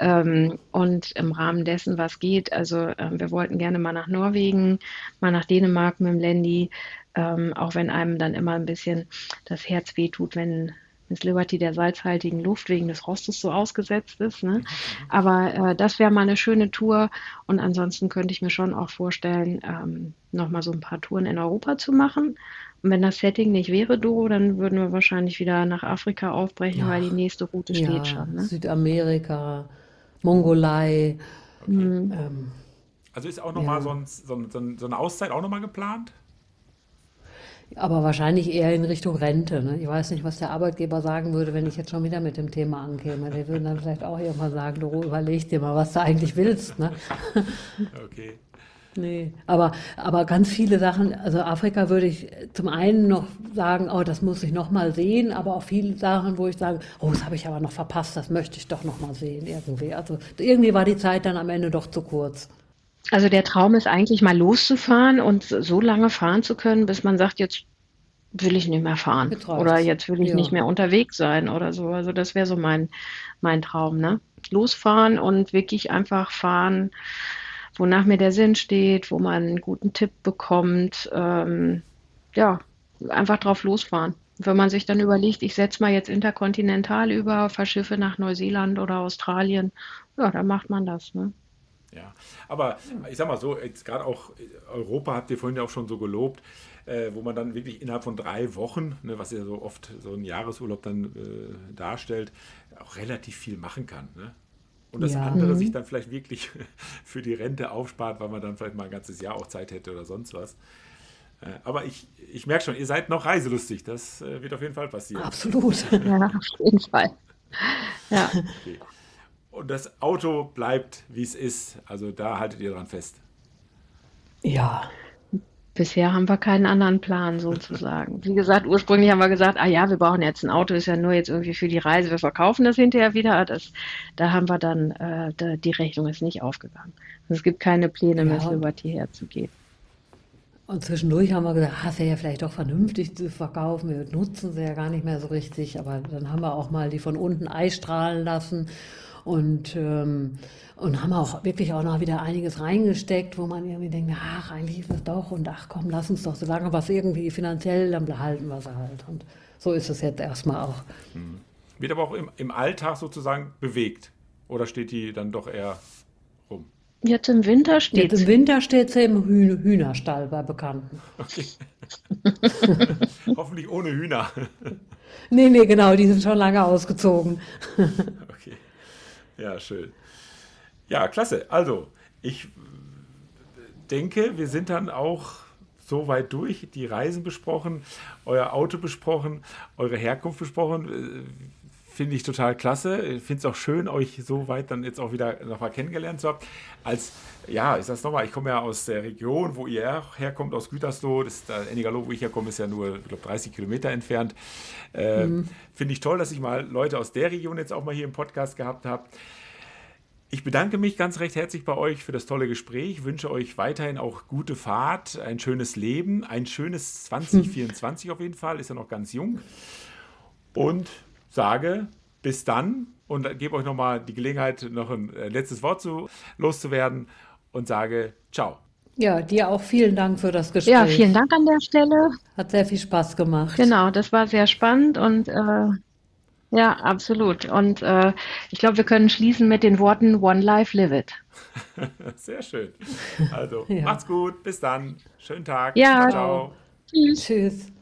Ähm, und im Rahmen dessen, was geht, also äh, wir wollten gerne mal nach Norwegen, mal nach Dänemark mit dem Landy, ähm, auch wenn einem dann immer ein bisschen das Herz wehtut, wenn Miss Liberty der salzhaltigen Luft wegen des Rostes so ausgesetzt ist. Ne? Aber äh, das wäre mal eine schöne Tour. Und ansonsten könnte ich mir schon auch vorstellen, ähm, nochmal so ein paar Touren in Europa zu machen. Und wenn das Setting nicht wäre, Doro, dann würden wir wahrscheinlich wieder nach Afrika aufbrechen, ja. weil die nächste Route ja, steht schon. Ne? Südamerika, Mongolei. Mhm. Ähm, also ist auch nochmal ja. so, ein, so, ein, so eine Auszeit auch nochmal geplant? Aber wahrscheinlich eher in Richtung Rente. Ne? Ich weiß nicht, was der Arbeitgeber sagen würde, wenn ich jetzt schon wieder mit dem Thema ankäme. Der würde dann vielleicht auch irgendwann sagen, du überleg dir mal, was du eigentlich willst. Ne? [LAUGHS] Okay. Nee, aber, aber ganz viele Sachen, also Afrika würde ich zum einen noch sagen, oh, das muss ich noch mal sehen, aber auch viele Sachen, wo ich sage, oh, das habe ich aber noch verpasst, das möchte ich doch noch mal sehen irgendwie. Also irgendwie war die Zeit dann am Ende doch zu kurz. Also der Traum ist eigentlich mal loszufahren und so lange fahren zu können, bis man sagt, jetzt will ich nicht mehr fahren Betracht. oder jetzt will ich ja. nicht mehr unterwegs sein oder so. Also das wäre so mein, mein Traum, ne? Losfahren und wirklich einfach fahren, wonach mir der Sinn steht, wo man einen guten Tipp bekommt. Ähm, ja, einfach drauf losfahren. Wenn man sich dann überlegt, ich setze mal jetzt interkontinental über, verschiffe nach Neuseeland oder Australien, ja, dann macht man das, ne? Ja, aber ich sag mal so, jetzt gerade auch Europa habt ihr vorhin ja auch schon so gelobt, äh, wo man dann wirklich innerhalb von drei Wochen, ne, was ja so oft so ein Jahresurlaub dann äh, darstellt, auch relativ viel machen kann. Ne? Und das ja. andere sich mhm. dann vielleicht wirklich [LAUGHS] für die Rente aufspart, weil man dann vielleicht mal ein ganzes Jahr auch Zeit hätte oder sonst was. Äh, aber ich, ich merke schon, ihr seid noch reiselustig. Das äh, wird auf jeden Fall passieren. Absolut. [LAUGHS] Ja, auf jeden Fall. Ja. Okay. Und das Auto bleibt, wie es ist. Also da haltet ihr dran fest. Ja. Bisher haben wir keinen anderen Plan sozusagen. Wie gesagt, ursprünglich haben wir gesagt, ah ja, wir brauchen jetzt ein Auto, ist ja nur jetzt irgendwie für die Reise, wir verkaufen das hinterher wieder. Das, da haben wir dann, äh, da, die Rechnung ist nicht aufgegangen. Also es gibt keine Pläne, ja. mit Liberty herzugehen. Und zwischendurch haben wir gesagt, ah, es wäre ja vielleicht doch vernünftig zu verkaufen, wir nutzen sie ja gar nicht mehr so richtig, aber dann haben wir auch mal die von unten Eistrahlen lassen und, ähm, und haben auch wirklich auch noch wieder einiges reingesteckt, wo man irgendwie denkt, ach, eigentlich ist es doch und ach komm, lass uns doch so lange was irgendwie finanziell, dann behalten wir sie halt. Und so ist es jetzt erstmal auch. Mhm. Wird aber auch im, im Alltag sozusagen bewegt oder steht die dann doch eher rum? Jetzt im Winter steht Jetzt im Winter steht sie im Hüh Hühnerstall bei Bekannten. Okay. [LAUGHS] Hoffentlich ohne Hühner. nee, nee, genau, die sind schon lange ausgezogen. [LAUGHS] Ja, schön. Ja, klasse. Also, ich denke, wir sind dann auch so weit durch, die Reisen besprochen, euer Auto besprochen, eure Herkunft besprochen. Finde ich total klasse. Ich finde es auch schön, euch so weit dann jetzt auch wieder nochmal kennengelernt zu haben. Als, ja, ich sag's nochmal, ich komme ja aus der Region, wo ihr herkommt, aus Gütersloh. Das ist der Ennigerloh, wo ich herkomme, ist ja nur, ich glaube, 30 Kilometer entfernt. Äh, mhm. Finde ich toll, dass ich mal Leute aus der Region jetzt auch mal hier im Podcast gehabt habe. Ich bedanke mich ganz recht herzlich bei euch für das tolle Gespräch. Ich wünsche euch weiterhin auch gute Fahrt, ein schönes Leben, ein schönes [LAUGHS] 2024 auf jeden Fall, ist ja noch ganz jung. Und sage bis dann und gebe euch nochmal die Gelegenheit, noch ein äh, letztes Wort zu, loszuwerden und sage ciao. Ja, dir auch vielen Dank für das Gespräch. Ja, vielen Dank an der Stelle. Hat sehr viel Spaß gemacht. Genau, das war sehr spannend und äh, ja, absolut. Und äh, ich glaube, wir können schließen mit den Worten One Life, Live It. [LAUGHS] sehr schön. Also, [LAUGHS] ja. macht's gut. Bis dann. Schönen Tag. Ja. Ciao. Tschüss. Tschüss.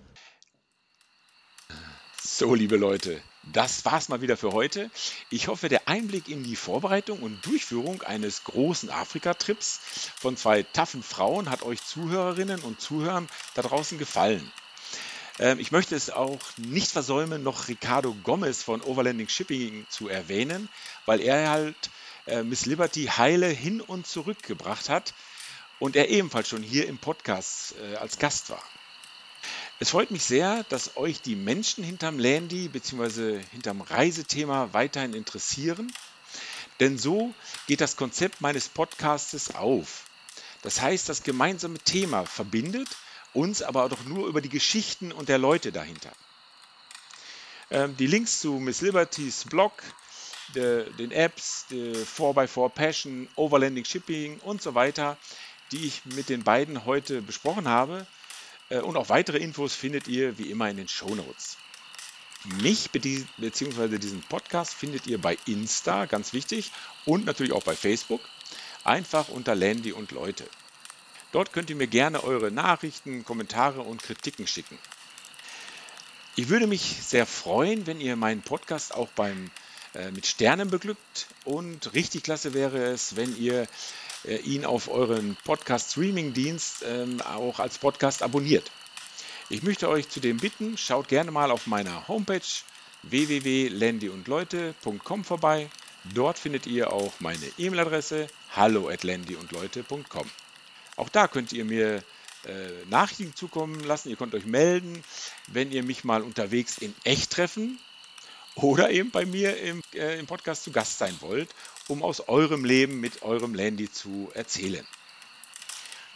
So, liebe Leute, das war's mal wieder für heute. Ich hoffe, der Einblick in die Vorbereitung und Durchführung eines großen Afrika-Trips von zwei taffen Frauen hat euch Zuhörerinnen und Zuhörern da draußen gefallen. Ähm, ich möchte es auch nicht versäumen, noch Ricardo Gomez von Overlanding Shipping zu erwähnen, weil er halt äh, Miss Liberty heile hin und zurück gebracht hat und er ebenfalls schon hier im Podcast äh, als Gast war. Es freut mich sehr, dass euch die Menschen hinterm Landy bzw. hinterm Reisethema weiterhin interessieren, denn so geht das Konzept meines Podcastes auf. Das heißt, das gemeinsame Thema verbindet uns aber doch nur über die Geschichten und der Leute dahinter. Ähm, die Links zu Miss Libertys Blog, den Apps, 4x4 Passion, Overlanding Shipping und so weiter, die ich mit den beiden heute besprochen habe, und auch weitere Infos findet ihr wie immer in den Show Notes. Mich bzw. diesen Podcast findet ihr bei Insta, ganz wichtig, und natürlich auch bei Facebook. Einfach unter Landy und Leute. Dort könnt ihr mir gerne eure Nachrichten, Kommentare und Kritiken schicken. Ich würde mich sehr freuen, wenn ihr meinen Podcast auch beim äh, mit Sternen beglückt und richtig klasse wäre es, wenn ihr äh, ihn auf euren Podcast-Streaming-Dienst ähm, auch als Podcast abonniert. Ich möchte euch zudem bitten, schaut gerne mal auf meiner Homepage www.landyundleute.com vorbei. Dort findet ihr auch meine E-Mail-Adresse hallo at landyundleute.com. Auch da könnt ihr mir äh, Nachrichten zukommen lassen. Ihr könnt euch melden, wenn ihr mich mal unterwegs in echt treffen oder eben bei mir im, äh, im Podcast zu Gast sein wollt, um aus eurem Leben mit eurem Landy zu erzählen.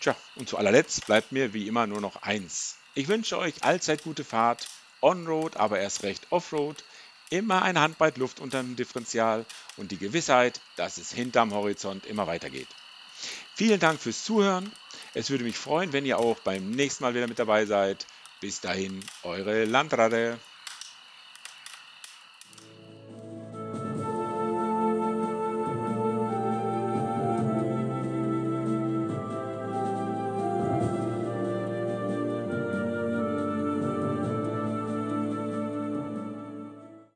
Tja, und zu allerletzt bleibt mir wie immer nur noch eins. Ich wünsche euch allzeit gute Fahrt, On-Road, aber erst recht Off-Road, immer ein Handbreit Luft unterm Differential und die Gewissheit, dass es hinterm Horizont immer weitergeht. Vielen Dank fürs Zuhören. Es würde mich freuen, wenn ihr auch beim nächsten Mal wieder mit dabei seid. Bis dahin, eure Landrade.